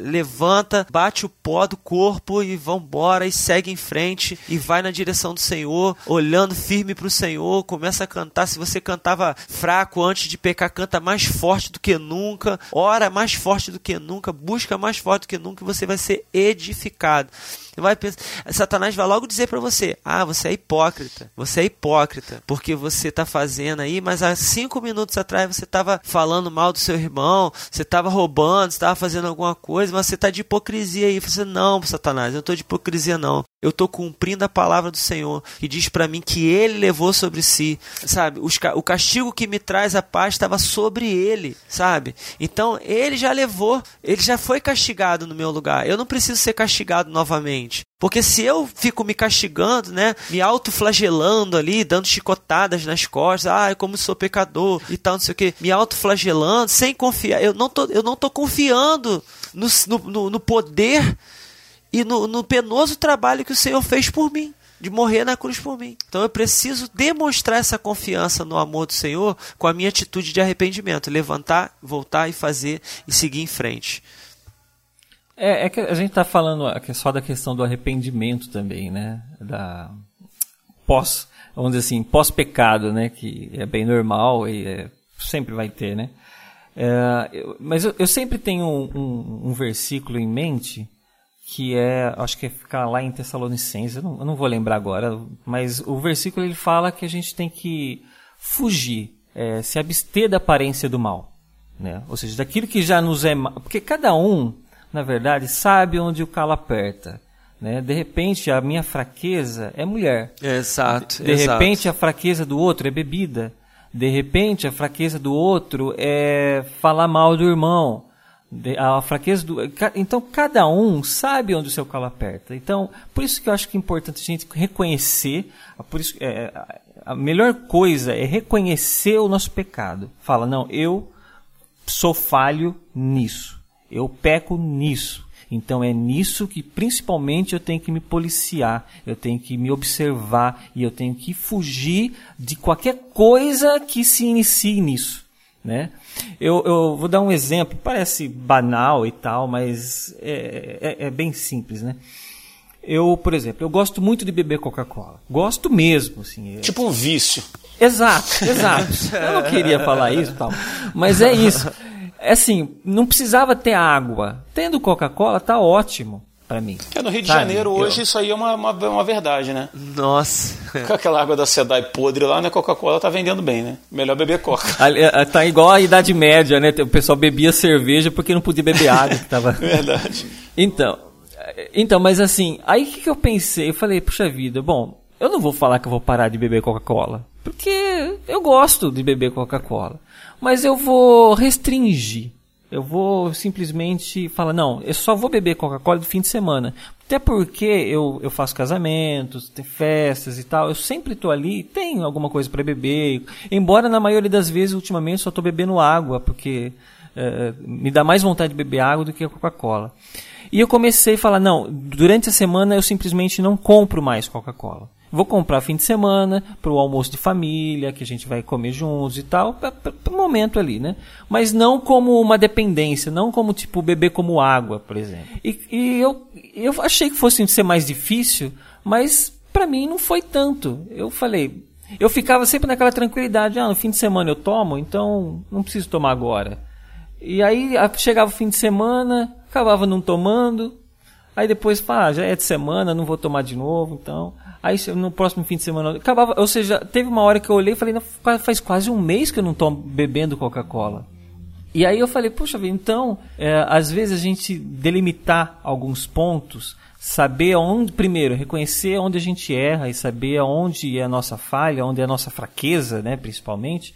levanta, bate o pó do corpo e vambora e segue em frente e vai na direção do Senhor, olhando firme pro Senhor, começa a cantar. Se você cantava fraco antes de pecar, canta mais forte do que nunca, ora mais forte do que nunca, busca mais forte do que nunca e você vai ser edificado. Vai pensar, Satanás vai logo dizer pra você: Ah, você é hipócrita. Você é hipócrita. Porque você tá fazendo aí, mas há cinco minutos atrás você tava falando mal do seu irmão, você tava roubando, você tava fazendo alguma coisa, mas você tá de hipocrisia aí. Você, não, Satanás, eu não tô de hipocrisia, não. Eu tô cumprindo a palavra do Senhor, que diz pra mim que ele levou sobre si, sabe? Os o castigo que me traz a paz estava sobre ele, sabe? Então ele já levou, ele já foi castigado no meu lugar. Eu não preciso ser castigado novamente. Porque se eu fico me castigando, né, me autoflagelando ali, dando chicotadas nas costas, ah, como sou pecador e tal, não sei o que, me autoflagelando, sem confiar, eu não tô, eu não tô confiando no- no, no poder e no, no penoso trabalho que o Senhor fez por mim. De morrer na cruz por mim. Então eu preciso demonstrar essa confiança no amor do Senhor com a minha atitude de arrependimento. Levantar, voltar e fazer e seguir em frente. É, é que a gente está falando só da questão do arrependimento também, né? Da pós, vamos dizer assim, pós-pecado, né? Que é bem normal e é- sempre vai ter, né? É, eu- mas eu, eu sempre tenho um, um- um versículo em mente que é, acho que é ficar lá em Tessalonicenses, eu não, eu não vou lembrar agora, mas o versículo ele fala que a gente tem que fugir, é, se abster da aparência do mal, né? Ou seja, daquilo que já nos é mal, porque cada um, na verdade, sabe onde o calo aperta, né? De repente, a minha fraqueza é mulher. Exato. De exato. repente, a fraqueza do outro é bebida. De repente, a fraqueza do outro é falar mal do irmão. A fraqueza do. Então, cada um sabe onde o seu calo aperta. Então, por isso que eu acho que é importante a gente reconhecer. Por isso, é, a melhor coisa é reconhecer o nosso pecado. Fala, não, eu sou falho nisso. Eu peco nisso. Então é nisso que principalmente eu tenho que me policiar, eu tenho que me observar e eu tenho que fugir de qualquer coisa que se inicie nisso. Né? Eu, eu vou dar um exemplo, parece banal e tal, mas é, é- é bem simples. Né? Eu, por exemplo, eu gosto muito de beber Coca-Cola. Gosto mesmo. Assim, é- Tipo um vício. Exato, exato. Eu não queria falar isso, tal, mas é isso. É assim, não precisava ter água. Tendo Coca-Cola tá ótimo pra mim. É, no Rio de Sabe, Janeiro, eu- hoje, isso aí é uma, uma, uma verdade, né? Nossa. Com aquela água da Sedai podre lá, né? Coca-Cola tá vendendo bem, né? Melhor beber Coca. Eh, Tá igual a Idade Média, né? O pessoal bebia cerveja porque não podia beber água. Que tava... Verdade. Então, eh, então, mas assim, aí o que, que eu pensei? Eu falei, puxa vida, bom, eu não vou falar que eu vou parar de beber Coca-Cola, porque eu gosto de beber Coca-Cola, mas eu vou restringir. Eu vou simplesmente falar, não, eu só vou beber Coca-Cola de fim de semana. Até porque eu, eu faço casamentos, tem festas e tal, eu sempre estou ali, tenho alguma coisa para beber. Embora na maioria das vezes, ultimamente, só estou bebendo água, porque eh, me dá mais vontade de beber água do que a Coca-Cola. E eu comecei a falar, não, durante a semana eu simplesmente não compro mais Coca-Cola. Vou comprar fim de semana, para o almoço de família, que a gente vai comer juntos e tal, para o momento ali, né? Mas não como uma dependência, não como tipo beber como água, por exemplo. E, e eu, eu achei que fosse ser mais difícil, mas para mim não foi tanto. Eu falei, eu ficava sempre naquela tranquilidade, ah, no fim de semana eu tomo, então não preciso tomar agora. E aí chegava o fim de semana, acabava não tomando. Aí depois, pá, já é de semana, não vou tomar de novo, então. Aí no próximo fim de semana, acabava, ou seja, teve uma hora que eu olhei e falei, "Não, fa- faz quase um mês que eu não estou bebendo Coca-Cola. E aí eu falei, puxa vida, então, é, às vezes a gente delimitar alguns pontos, saber onde, primeiro, reconhecer onde a gente erra e saber onde é a nossa falha, onde é a nossa fraqueza, né, principalmente,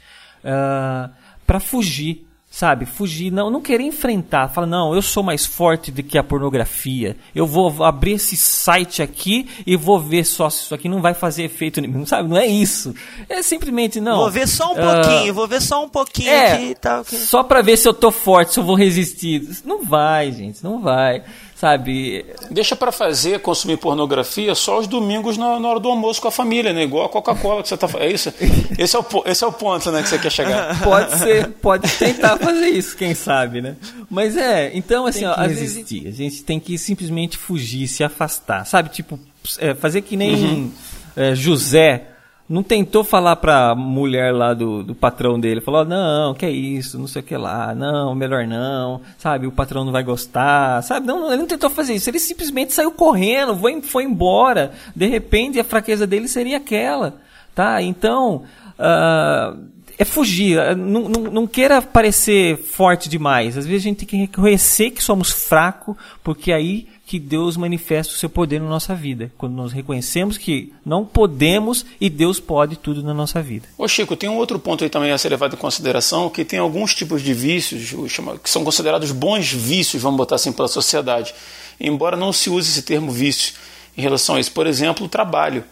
para fugir, sabe? Fugir, não, não querer enfrentar, falar, não, eu sou mais forte do que a pornografia, eu vou abrir esse site aqui e vou ver só se isso aqui não vai fazer efeito nenhum, sabe? Não é isso. É simplesmente, não. Vou ver só um ah, pouquinho, vou ver só um pouquinho é, aqui e tal. ok. só pra ver se eu tô forte, se eu vou resistir. Não vai, gente, não vai. Sabe? Deixa pra fazer, consumir pornografia só os domingos na, na hora do almoço com a família, né? Igual a Coca-Cola que você tá É isso? Esse é o, esse é o ponto, né, que você quer chegar. Pode ser, pode tentar fazer isso, quem sabe, né? Mas é, então assim, ó, às vezes a gente tem que simplesmente fugir, se afastar, sabe? Tipo, é, fazer que nem é, José não tentou falar pra mulher lá do, do patrão dele, falou, não, que é isso, não sei o que lá, não, melhor não, sabe, o patrão não vai gostar, sabe, não, ele não tentou fazer isso, ele simplesmente saiu correndo, foi, foi embora, de repente a fraqueza dele seria aquela, tá, então, ah, é fugir, ah, não, não, não queira parecer forte demais, às vezes a gente tem que reconhecer que somos fracos, porque aí que Deus manifesta o seu poder na nossa vida. Quando nós reconhecemos que não podemos e Deus pode tudo na nossa vida. Ô Chico, tem um outro ponto aí também a ser levado em consideração, que tem alguns tipos de vícios que são considerados bons vícios, vamos botar assim, pela sociedade. Embora não se use esse termo vício em relação a isso. Por exemplo, o trabalho.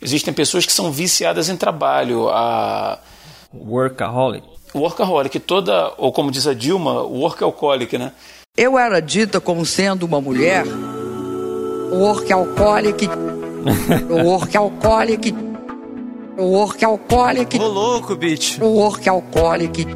Existem pessoas que são viciadas em trabalho. A Workaholic. workaholic, toda, ou como diz a Dilma, workaholic, né? Eu era dita como sendo uma mulher workaholic, workaholic, workaholic, Ô louco, bicho. workaholic.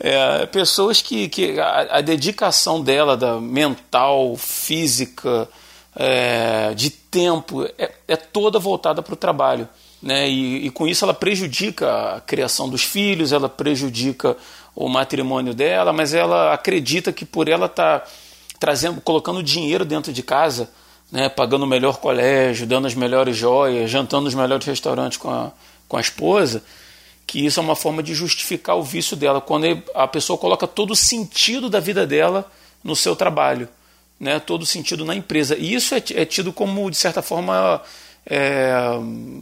É, pessoas que, que a, a dedicação dela, da mental, física, é, de tempo, é, é toda voltada para o trabalho. Né? E, e com isso ela prejudica a criação dos filhos, ela prejudica o matrimônio dela, mas ela acredita que por ela estar trazendo, colocando dinheiro dentro de casa, né, pagando o melhor colégio, dando as melhores joias, jantando nos melhores restaurantes com a, com a esposa, que isso é uma forma de justificar o vício dela, quando a pessoa coloca todo o sentido da vida dela no seu trabalho, né, todo o sentido na empresa. E isso é, é tido como, de certa forma, é,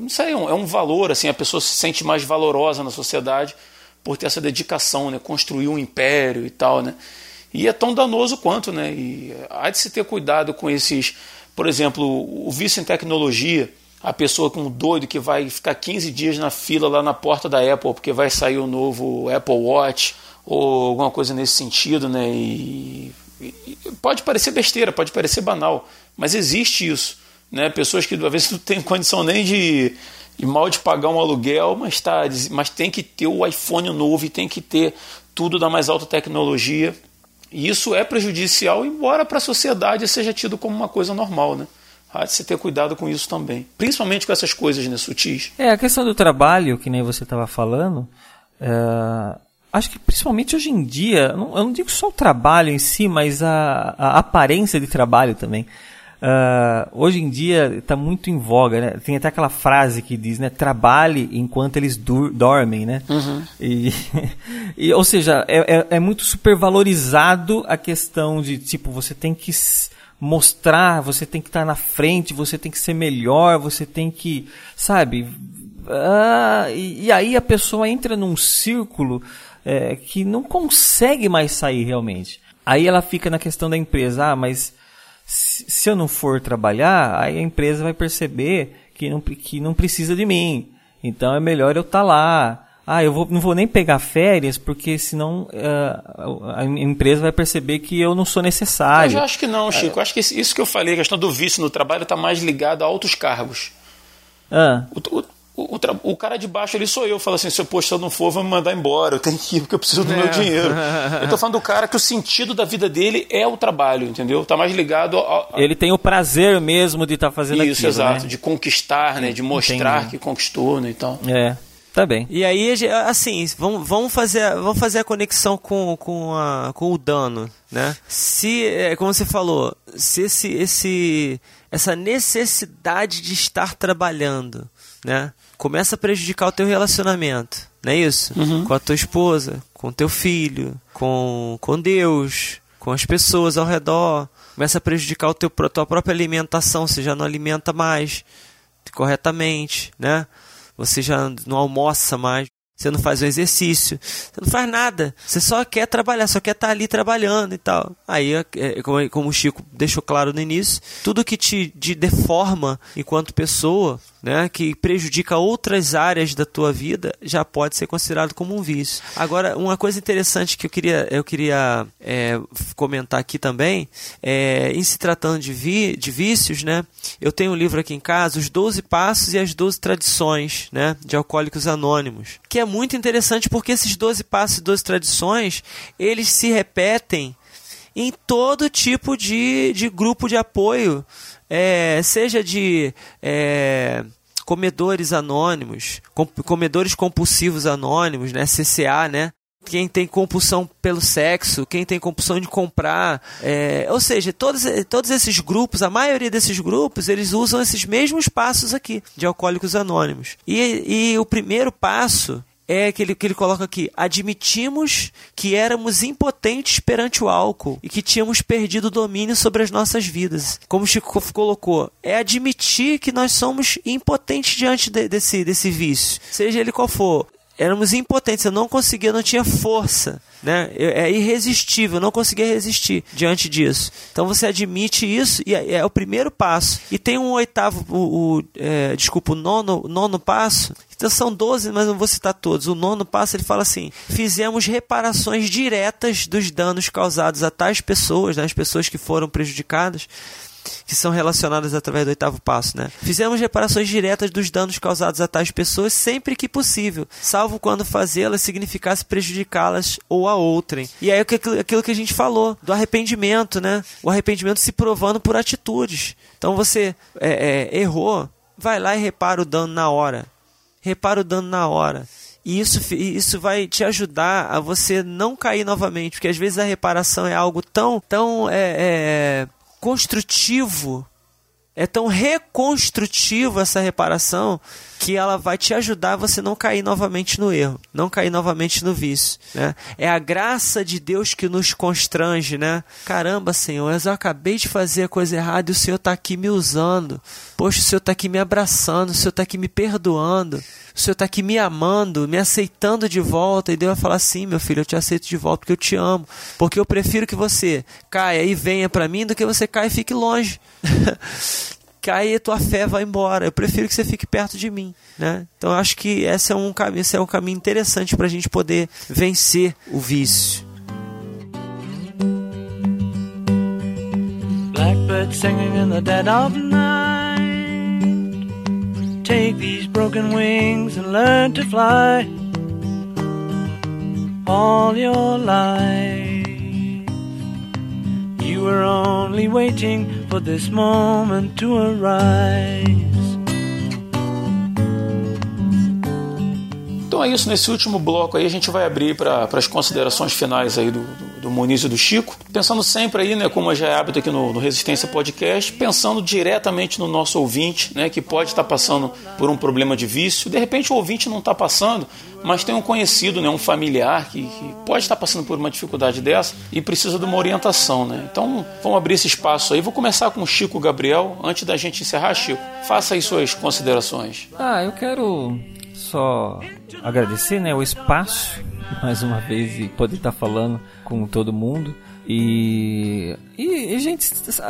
não sei, é um, é um valor, assim, a pessoa se sente mais valorosa na sociedade por ter essa dedicação, né, construir um império e tal, né. E é tão danoso quanto, né, e há de se ter cuidado com esses, por exemplo, o vício em tecnologia, a pessoa com um doido que vai ficar 15 dias na fila lá na porta da Apple porque vai sair o novo Apple Watch ou alguma coisa nesse sentido, né? E, e pode parecer besteira, pode parecer banal, mas existe isso, né? Pessoas que às vezes não têm condição nem de, de mal de pagar um aluguel, mas tá, mas tem que ter o iPhone novo e tem que ter tudo da mais alta tecnologia. E isso é prejudicial, embora para a sociedade seja tido como uma coisa normal, né? há de se ter cuidado com isso também. Principalmente com essas coisas né, sutis. É, a questão do trabalho, que nem você estava falando, é, acho que principalmente hoje em dia, eu não, digo só o trabalho em si, mas a, a aparência de trabalho também. Uh, hoje em dia está muito em voga, né? Tem até aquela frase que diz, né? Trabalhe enquanto eles dormem, né? Uhum. E, e, ou seja, é, é, é muito supervalorizado a questão de, tipo, você tem que mostrar, você tem que estar na frente, você tem que ser melhor, você tem que, sabe? Ah, e, e, aí a pessoa entra num círculo é, que não consegue mais sair realmente. Aí ela fica na questão da empresa, ah, mas se, eu não for trabalhar, aí a empresa vai perceber que não, que não precisa de mim. Então é melhor eu estar tá lá ah, eu vou, não vou nem pegar férias porque senão uh, a empresa vai perceber que eu não sou necessário. Eu já acho que não, Chico. Eu acho que isso que eu falei, a questão do vício no trabalho está mais ligado a altos cargos. Ah. O, o, o, o, cara de baixo ali sou eu. Fala assim: se eu, eu não for, vou me mandar embora. Eu tenho que ir porque eu preciso do é. meu dinheiro. Eu tô falando do cara que o sentido da vida dele é o trabalho, entendeu? Tá mais ligado a. a... Ele tem o prazer mesmo de estar tá fazendo Isso, aquilo. Isso, exato. Né? De conquistar, né? De mostrar Entendi. que conquistou, né? Então. É. Tá bem. E aí, assim, vamos, vamos, fazer, vamos fazer a conexão com, com, a, com o dano, né? Se, é, como você falou, se esse, esse, essa necessidade de estar trabalhando, né? Começa a prejudicar o teu relacionamento, não é isso? Uhum. Com a tua esposa, com o teu filho, com, com Deus, com as pessoas ao redor. Começa a prejudicar o teu, a tua própria alimentação, você já não alimenta mais corretamente, né? você já não almoça mais, você não faz o exercício, você não faz nada, você só quer trabalhar, só quer estar ali trabalhando e tal. Aí, é, é, como o Chico deixou claro no início, tudo que te, te deforma enquanto pessoa né, que prejudica outras áreas da tua vida, já pode ser considerado como um vício. Agora, uma coisa interessante que eu queria, eu queria é, comentar aqui também, é, em se tratando de, vi, de vícios, né, eu tenho um livro aqui em casa, Os 12 Passos e as 12 Tradições né, de Alcoólicos Anônimos, que é muito interessante porque esses 12 passos e 12 tradições, eles se repetem em todo tipo de, de grupo de apoio, é, seja de é, comedores anônimos, comedores compulsivos anônimos, né, CCA, né? Quem tem compulsão pelo sexo, quem tem compulsão de comprar, é, ou seja, todos, todos esses grupos, a maioria desses grupos, eles usam esses mesmos passos aqui de alcoólicos anônimos. E, e o primeiro passo é que ele, que ele coloca aqui: admitimos que éramos impotentes perante o álcool e que tínhamos perdido o domínio sobre as nossas vidas. Como Chico colocou, é admitir que nós somos impotentes diante de, desse, desse vício, seja ele qual for éramos impotentes, eu não conseguia, não tinha força, né? É irresistível, eu não conseguia resistir diante disso. Então você admite isso e é, é o primeiro passo. E tem um oitavo, o, o é, desculpa, o nono, nono passo. Então são doze, mas não vou citar todos. O nono passo ele fala assim: fizemos reparações diretas dos danos causados a tais pessoas, né, as pessoas que foram prejudicadas que são relacionadas através do oitavo passo, né? Fizemos reparações diretas dos danos causados a tais pessoas sempre que possível, salvo quando fazê-las significasse prejudicá-las ou a outrem. E aí aquilo que a gente falou, do arrependimento, né? O arrependimento se provando por atitudes. Então você é, é, errou, vai lá e repara o dano na hora. Repara o dano na hora. E isso, isso vai te ajudar a você não cair novamente, porque às vezes a reparação é algo tão, tão é, é, construtivo, é tão reconstrutivo essa reparação que ela vai te ajudar a você não cair novamente no erro, não cair novamente no vício, né? É a graça de Deus que nos constrange, né? Caramba, Senhor, eu acabei de fazer a coisa errada e o Senhor está aqui me usando. Poxa, o Senhor está aqui me abraçando, o Senhor está aqui me perdoando. O Senhor está aqui me amando, me aceitando de volta. E Deus vai falar assim: meu filho, eu te aceito de volta porque eu te amo. Porque eu prefiro que você caia e venha para mim do que você caia e fique longe. caia e tua fé vai embora. Eu prefiro que você fique perto de mim, né? Então eu acho que esse é um caminho, esse é um caminho interessante para a gente poder vencer o vício. Blackbird singing in the dead of night. Take these broken wings and learn to fly. All your life, were only waiting for this moment to arise. Então é isso, nesse último bloco aí a gente vai abrir para as considerações finais aí do, do, do Muniz e do Chico, pensando sempre aí, né, como já é hábito aqui no, no Resistência Podcast, pensando diretamente no nosso ouvinte, né, que pode estar passando por um problema de vício, de repente o ouvinte não está passando, mas tem um conhecido, né, um familiar que, que pode estar passando por uma dificuldade dessa e precisa de uma orientação, né, então vamos abrir esse espaço aí, vou começar com o Chico Gabriel, antes da gente encerrar, Chico, faça aí suas considerações. Ah, eu quero só agradecer né, o espaço, mais uma vez, e poder estar falando com todo mundo. E, e a gente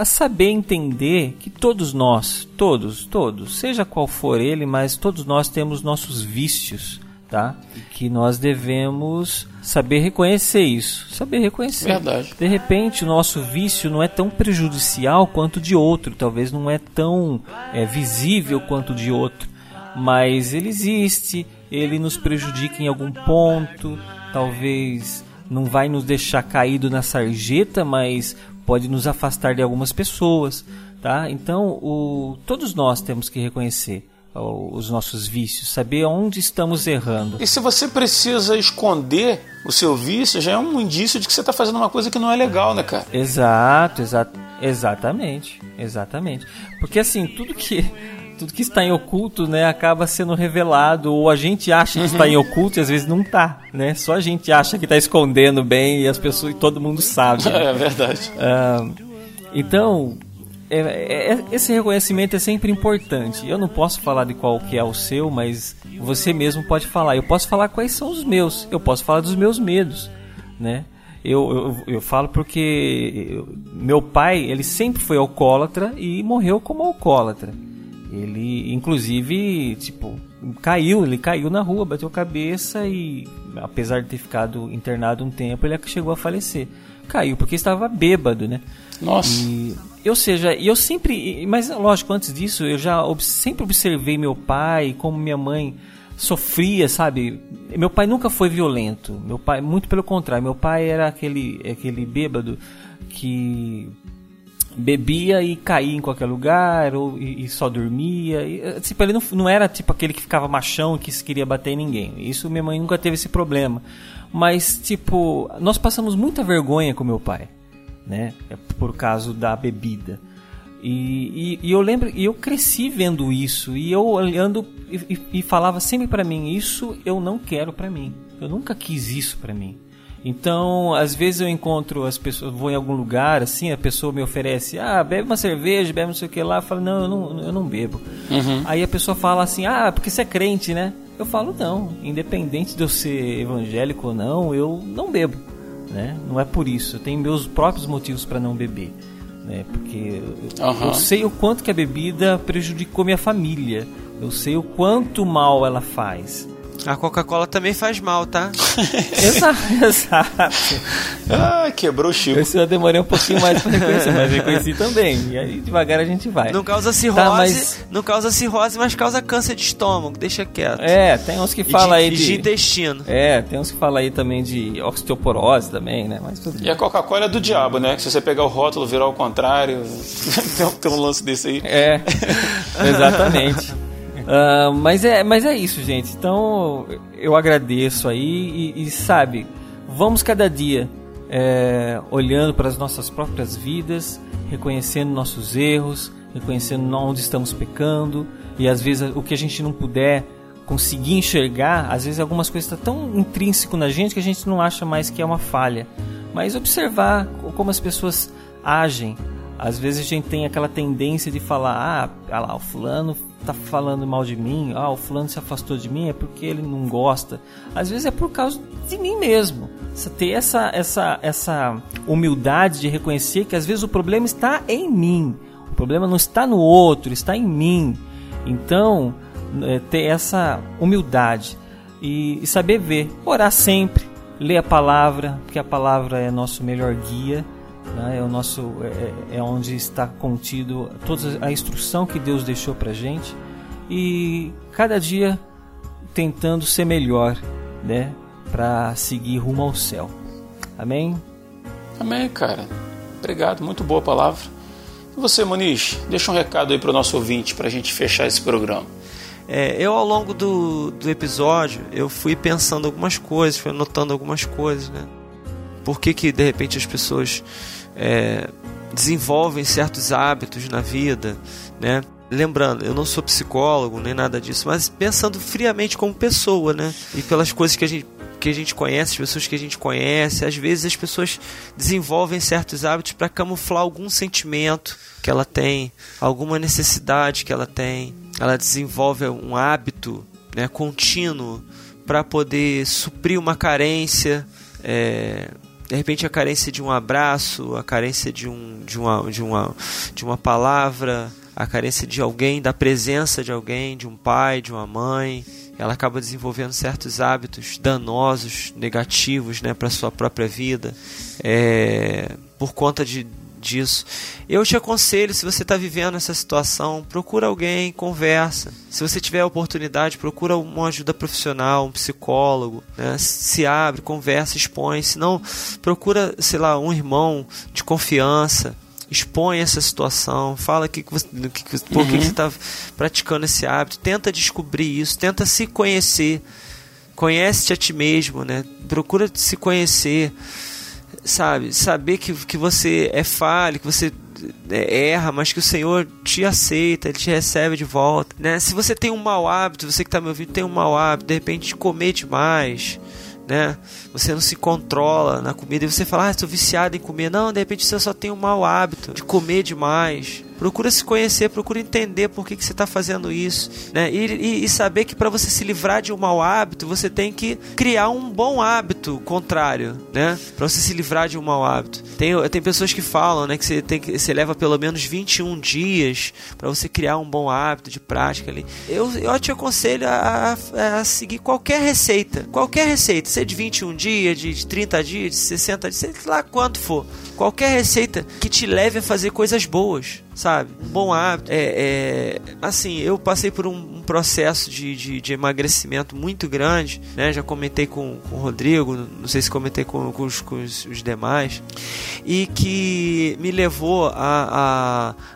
saber entender que todos nós, todos, todos, seja qual for ele, mas todos nós temos nossos vícios, tá? E que nós devemos saber reconhecer isso, saber reconhecer. Verdade. De repente, o nosso vício não é tão prejudicial quanto o de outro, talvez não é tão é, visível quanto o de outro, mas ele existe, ele nos prejudica em algum ponto, talvez não vai nos deixar caído na sarjeta, mas pode nos afastar de algumas pessoas, tá? Então, o, todos nós temos que reconhecer os nossos vícios, saber onde estamos errando. E se você precisa esconder o seu vício, já é um indício de que você está fazendo uma coisa que não é legal, né, cara? Exato, exa exatamente, exatamente. Porque assim, tudo que tudo que está em oculto, né, acaba sendo revelado ou a gente acha que está em oculto e às vezes não tá, né? Só a gente acha que está escondendo bem e as pessoas, e todo mundo sabe. né? É verdade. Ah, então, é- é- é- esse reconhecimento é sempre importante. Eu não posso falar de qual que é o seu, mas você mesmo pode falar. Eu posso falar quais são os meus. Eu posso falar dos meus medos, né? Eu, eu, eu falo porque eu- meu pai, ele sempre foi alcoólatra e morreu como alcoólatra. Ele, inclusive, tipo, caiu, ele caiu na rua, bateu a cabeça e, apesar de ter ficado internado um tempo, ele chegou a falecer. Caiu porque estava bêbado, né? Nossa. E, ou seja, eu sempre, mas lógico, antes disso, eu já sempre observei meu pai, como minha mãe sofria, sabe? Meu pai nunca foi violento. Meu pai, muito pelo contrário, meu pai era aquele aquele bêbado que bebia e caía em qualquer lugar ou e, e só dormia. E, eh, tipo, ele não, não era tipo aquele que ficava machão que se queria bater em ninguém. Isso minha mãe nunca teve esse problema. Mas tipo, nós passamos muita vergonha com meu pai, né? É Por causa da bebida. E, e, e eu lembro, eu cresci vendo isso e eu olhando e, e- e falava sempre pra mim isso eu não quero pra mim. Eu nunca quis isso pra mim. Então, às vezes eu encontro as pessoas, vou em algum lugar, assim, a pessoa me oferece, ah, bebe uma cerveja, bebe não sei o que lá, eu falo, não, eu não, eu não bebo. Aí a pessoa fala assim, ah, porque você é crente, né? Eu falo, não, independente de eu ser evangélico ou não, eu não bebo, né? Não é por isso, eu tenho meus próprios motivos para não beber, né? Porque eu, Aham. eu sei o quanto que a bebida prejudicou minha família, eu sei o quanto mal ela faz. A Coca-Cola também faz mal, tá? exato, exato. Ah, quebrou o Chico. Esse eu demorei um pouquinho mais pra reconhecer, mas reconheci também. E aí devagar a gente vai. Não causa cirrose, Tá, mas- não causa cirrose, mas causa câncer de estômago. Deixa quieto. É, tem uns que falam aí de de. intestino. É, tem uns que falam aí também de osteoporose também, né? Mas tudo E a Coca-Cola é do diabo, né? Que se você pegar o rótulo e virar ao contrário, tem um lance desse aí. É, exatamente. Ah, mas, é, mas é isso, gente. Então eu agradeço aí e, e, sabe, vamos cada dia é, olhando para as nossas próprias vidas, reconhecendo nossos erros, reconhecendo onde estamos pecando e às vezes o que a gente não puder conseguir enxergar, às vezes algumas coisas estão tão intrínseco na gente que a gente não acha mais que é uma falha. Mas observar como as pessoas agem. Às vezes a gente tem aquela tendência de falar: ah, ah lá, o fulano tá falando mal de mim, ah, o fulano se afastou de mim é porque ele não gosta. Às vezes é por causa de mim mesmo. Você ter essa, essa, essa humildade de reconhecer que às vezes o problema está em mim. O problema não está no outro, está em mim. Então, é, ter essa humildade e, e saber ver, orar sempre, ler a palavra, porque a palavra é nosso melhor guia, né? é o nosso é, é onde está contido toda a instrução que Deus deixou para gente e cada dia tentando ser melhor, né, para seguir rumo ao céu. Amém. Amém, cara. Obrigado, muito boa palavra. E você, Muniz, deixa um recado aí para o nosso ouvinte para a gente fechar esse programa. É, eu ao longo do, do episódio eu fui pensando algumas coisas, fui anotando algumas coisas, né? Por que, que de repente as pessoas é, desenvolvem certos hábitos na vida, né? Lembrando, eu não sou psicólogo nem nada disso, mas pensando friamente como pessoa, né? E pelas coisas que a gente que a gente conhece, as pessoas que a gente conhece, às vezes as pessoas desenvolvem certos hábitos para camuflar algum sentimento que ela tem, alguma necessidade que ela tem. Ela desenvolve um hábito né, contínuo para poder suprir uma carência. É, de repente a carência de um abraço, a carência de, um, de, uma, de, uma, de uma palavra, a carência de alguém, da presença de alguém, de um pai, de uma mãe ela acaba desenvolvendo certos hábitos danosos, negativos, né, para sua própria vida, é, por conta de, disso. Eu te aconselho, se você está vivendo essa situação, procura alguém, conversa. Se você tiver a oportunidade, procura uma ajuda profissional, um psicólogo, né? se abre, conversa, expõe. Se não, procura, sei lá, um irmão de confiança expõe essa situação, fala que, que, que, por uhum. que você está praticando esse hábito, tenta descobrir isso, tenta se conhecer, conhece-te a ti mesmo, né? Procura se conhecer, sabe? Saber que, que você é falho, que você é, erra, mas que o Senhor te aceita, Ele te recebe de volta, né? Se você tem um mau hábito, você que está me ouvindo tem um mau hábito, de repente comer demais, né? Você não se controla na comida e você fala, ah, estou viciado em comer. Não, de repente você só tem um mau hábito de comer demais. Procura se conhecer, procura entender por que, que você está fazendo isso, né? E, e, e saber que para você se livrar de um mau hábito, você tem que criar um bom hábito contrário, né? Para você se livrar de um mau hábito. Tem, tem pessoas que falam, né, que você tem que você leva pelo menos 21 dias para você criar um bom hábito de prática ali. Eu, eu te aconselho a, a, a seguir qualquer receita, qualquer receita, seja de 21 dias, de, de 30 dias, de 60 dias, sei lá quanto for. Qualquer receita que te leve a fazer coisas boas sabe? Um bom hábito. É, é, assim, eu passei por um, um processo de, de, de, emagrecimento muito grande, né? Já comentei com, com o Rodrigo, não sei se comentei com, com, os, com os, os, demais, e que me levou a,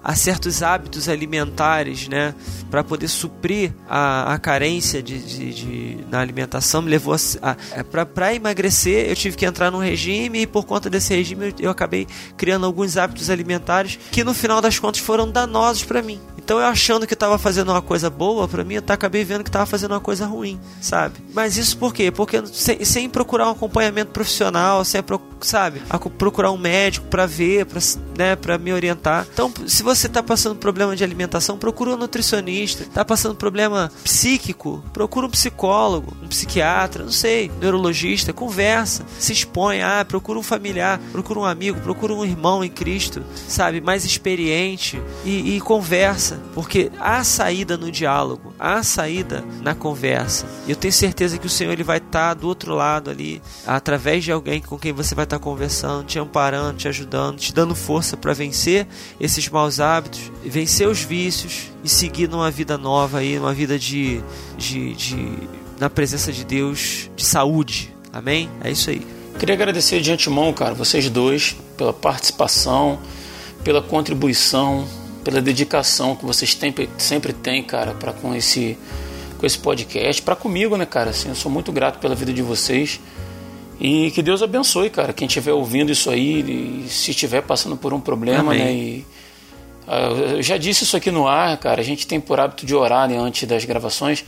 a, a certos hábitos alimentares, né? Para poder suprir a, a carência de, de, de, na alimentação, me levou a, a para emagrecer, eu tive que entrar num regime e por conta desse regime eu, eu acabei criando alguns hábitos alimentares que no final das contas foram danosos para mim. Então eu achando que estava fazendo uma coisa boa para mim, eu acabei vendo que estava fazendo uma coisa ruim, sabe? Mas isso por quê? Porque sem, sem procurar um acompanhamento profissional, sem sabe, procurar um médico para ver, para né, para me orientar. Então, se você está passando problema de alimentação, procura um nutricionista. Está passando problema psíquico, procura um psicólogo, um psiquiatra, não sei, neurologista, conversa, se expõe, ah, procura um familiar, procura um amigo, procura um irmão em Cristo, sabe, mais experiente e, e conversa porque há saída no diálogo, há saída na conversa. Eu tenho certeza que o Senhor ele vai estar do outro lado ali, através de alguém com quem você vai estar conversando, te amparando, te ajudando, te dando força para vencer esses maus hábitos, vencer os vícios e seguir numa vida nova aí, uma vida de, de, de na presença de Deus, de saúde. Amém? É isso aí. Queria agradecer de antemão, cara, vocês dois, pela participação, pela contribuição pela dedicação que vocês sempre, sempre têm, cara, para com esse com esse podcast, para comigo, né, cara? Assim, eu sou muito grato pela vida de vocês. E que Deus abençoe, cara, quem estiver ouvindo isso aí, e se estiver passando por um problema, Amém. né? E, ah, eu já disse isso aqui no ar, cara. A gente tem por hábito de orar né, antes das gravações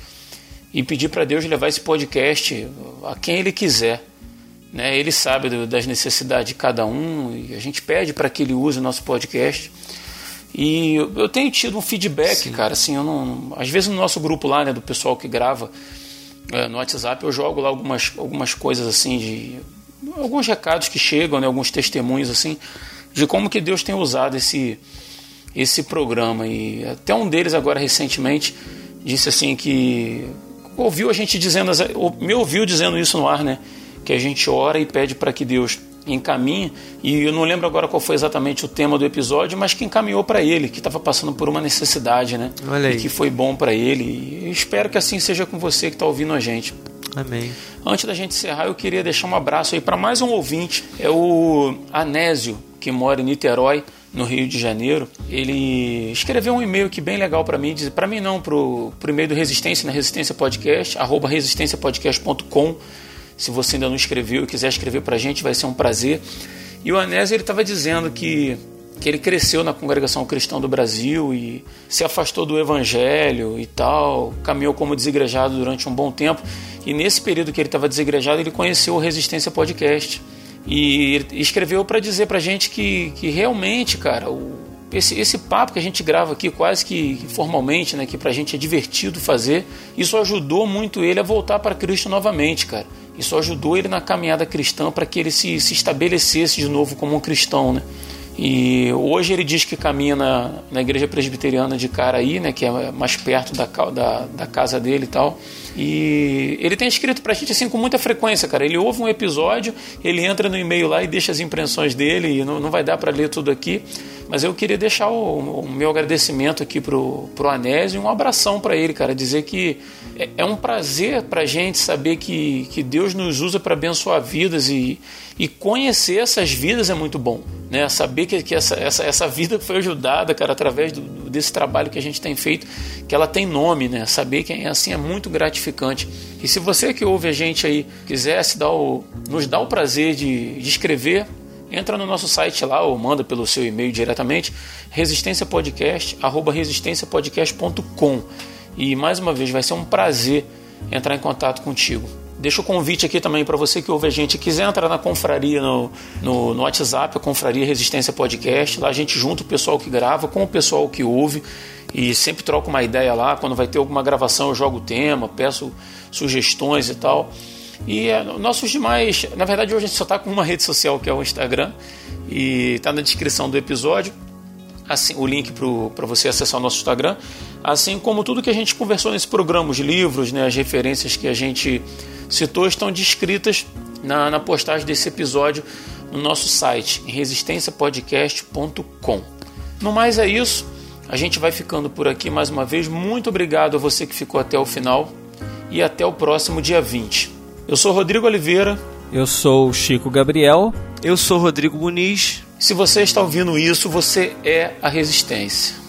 e pedir para Deus levar esse podcast a quem Ele quiser. Né? Ele sabe do- das necessidades de cada um e a gente pede para que Ele use o nosso podcast. E eu, eu tenho tido um feedback, cara. Assim, eu não, às vezes no nosso grupo lá, né, do pessoal que grava é, no WhatsApp, eu jogo lá algumas, algumas coisas assim de alguns recados que chegam, né, alguns testemunhos assim de como que Deus tem usado esse esse programa e até um deles agora recentemente disse assim que ouviu a gente dizendo me ouviu dizendo isso no ar, né? Que a gente ora e pede para que Deus encaminhe e eu não lembro agora qual foi exatamente o tema do episódio, mas que encaminhou para ele, que estava passando por uma necessidade, né? Olha aí. E que foi bom para ele. E espero que assim seja com você que está ouvindo a gente. Amém. Antes da gente encerrar, eu queria deixar um abraço aí para mais um ouvinte. É o Anésio, que mora em Niterói, no Rio de Janeiro. Ele escreveu um e-mail aqui bem legal para mim. Para mim não, pro, pro e-mail do Resistência, na Resistência Podcast, arroba resistenciapodcast.com. Se você ainda não escreveu e quiser escrever para a gente, vai ser um prazer. E o Anésio estava dizendo que que ele cresceu na congregação cristã do Brasil e se afastou do evangelho e tal, caminhou como desigrejado durante um bom tempo. E nesse período que ele estava desigrejado, ele conheceu o Resistência Podcast. E escreveu para dizer pra gente que, que realmente, cara, o, esse, esse papo que a gente grava aqui, quase que formalmente, né, que pra gente é divertido fazer, isso ajudou muito ele a voltar para Cristo novamente, cara. Isso ajudou ele na caminhada cristã para que ele se, se estabelecesse de novo como um cristão, né? E hoje ele diz que caminha na, na igreja presbiteriana de Caraí, né, que é mais perto da, da, da casa dele e tal. E ele tem escrito pra gente assim com muita frequência, cara. Ele ouve um episódio, ele entra no e-mail lá e deixa as impressões dele, e não, não vai dar para ler tudo aqui. Mas eu queria deixar o, o meu agradecimento aqui pro, pro Anésio e um abração para ele, cara. Dizer que é, é um prazer pra gente saber que, que Deus nos usa para abençoar vidas e, e conhecer essas vidas é muito bom. Né? Saber que, que essa, essa, essa vida foi ajudada, cara, através do, desse trabalho que a gente tem feito, que ela tem nome, né? Saber que é assim é muito gratificante. E se você que ouve a gente aí quiser se dar o, nos dar o prazer de, de escrever, entra no nosso site lá ou manda pelo seu e-mail diretamente, resistenciapodcast.com. E mais uma vez, vai ser um prazer entrar em contato contigo. Deixa o convite aqui também para você que ouve a gente quiser entrar na confraria no, no, no WhatsApp, a Confraria Resistência Podcast. Lá a gente junta o pessoal que grava com o pessoal que ouve e sempre troca uma ideia lá. Quando vai ter alguma gravação, eu jogo o tema, peço sugestões e tal. E é, nossos demais. Na verdade, hoje a gente só está com uma rede social que é o Instagram e está na descrição do episódio assim, o link para você acessar o nosso Instagram, assim como tudo que a gente conversou nesse programa, os livros, né, as referências que a gente citou estão descritas na, na postagem desse episódio no nosso site, resistenciapodcast.com. No mais é isso, a gente vai ficando por aqui mais uma vez. Muito obrigado a você que ficou até o final e até o próximo dia 20. Eu sou Rodrigo Oliveira. Eu sou o Chico Gabriel. Eu sou Rodrigo Muniz. Se você está ouvindo isso, você é a resistência.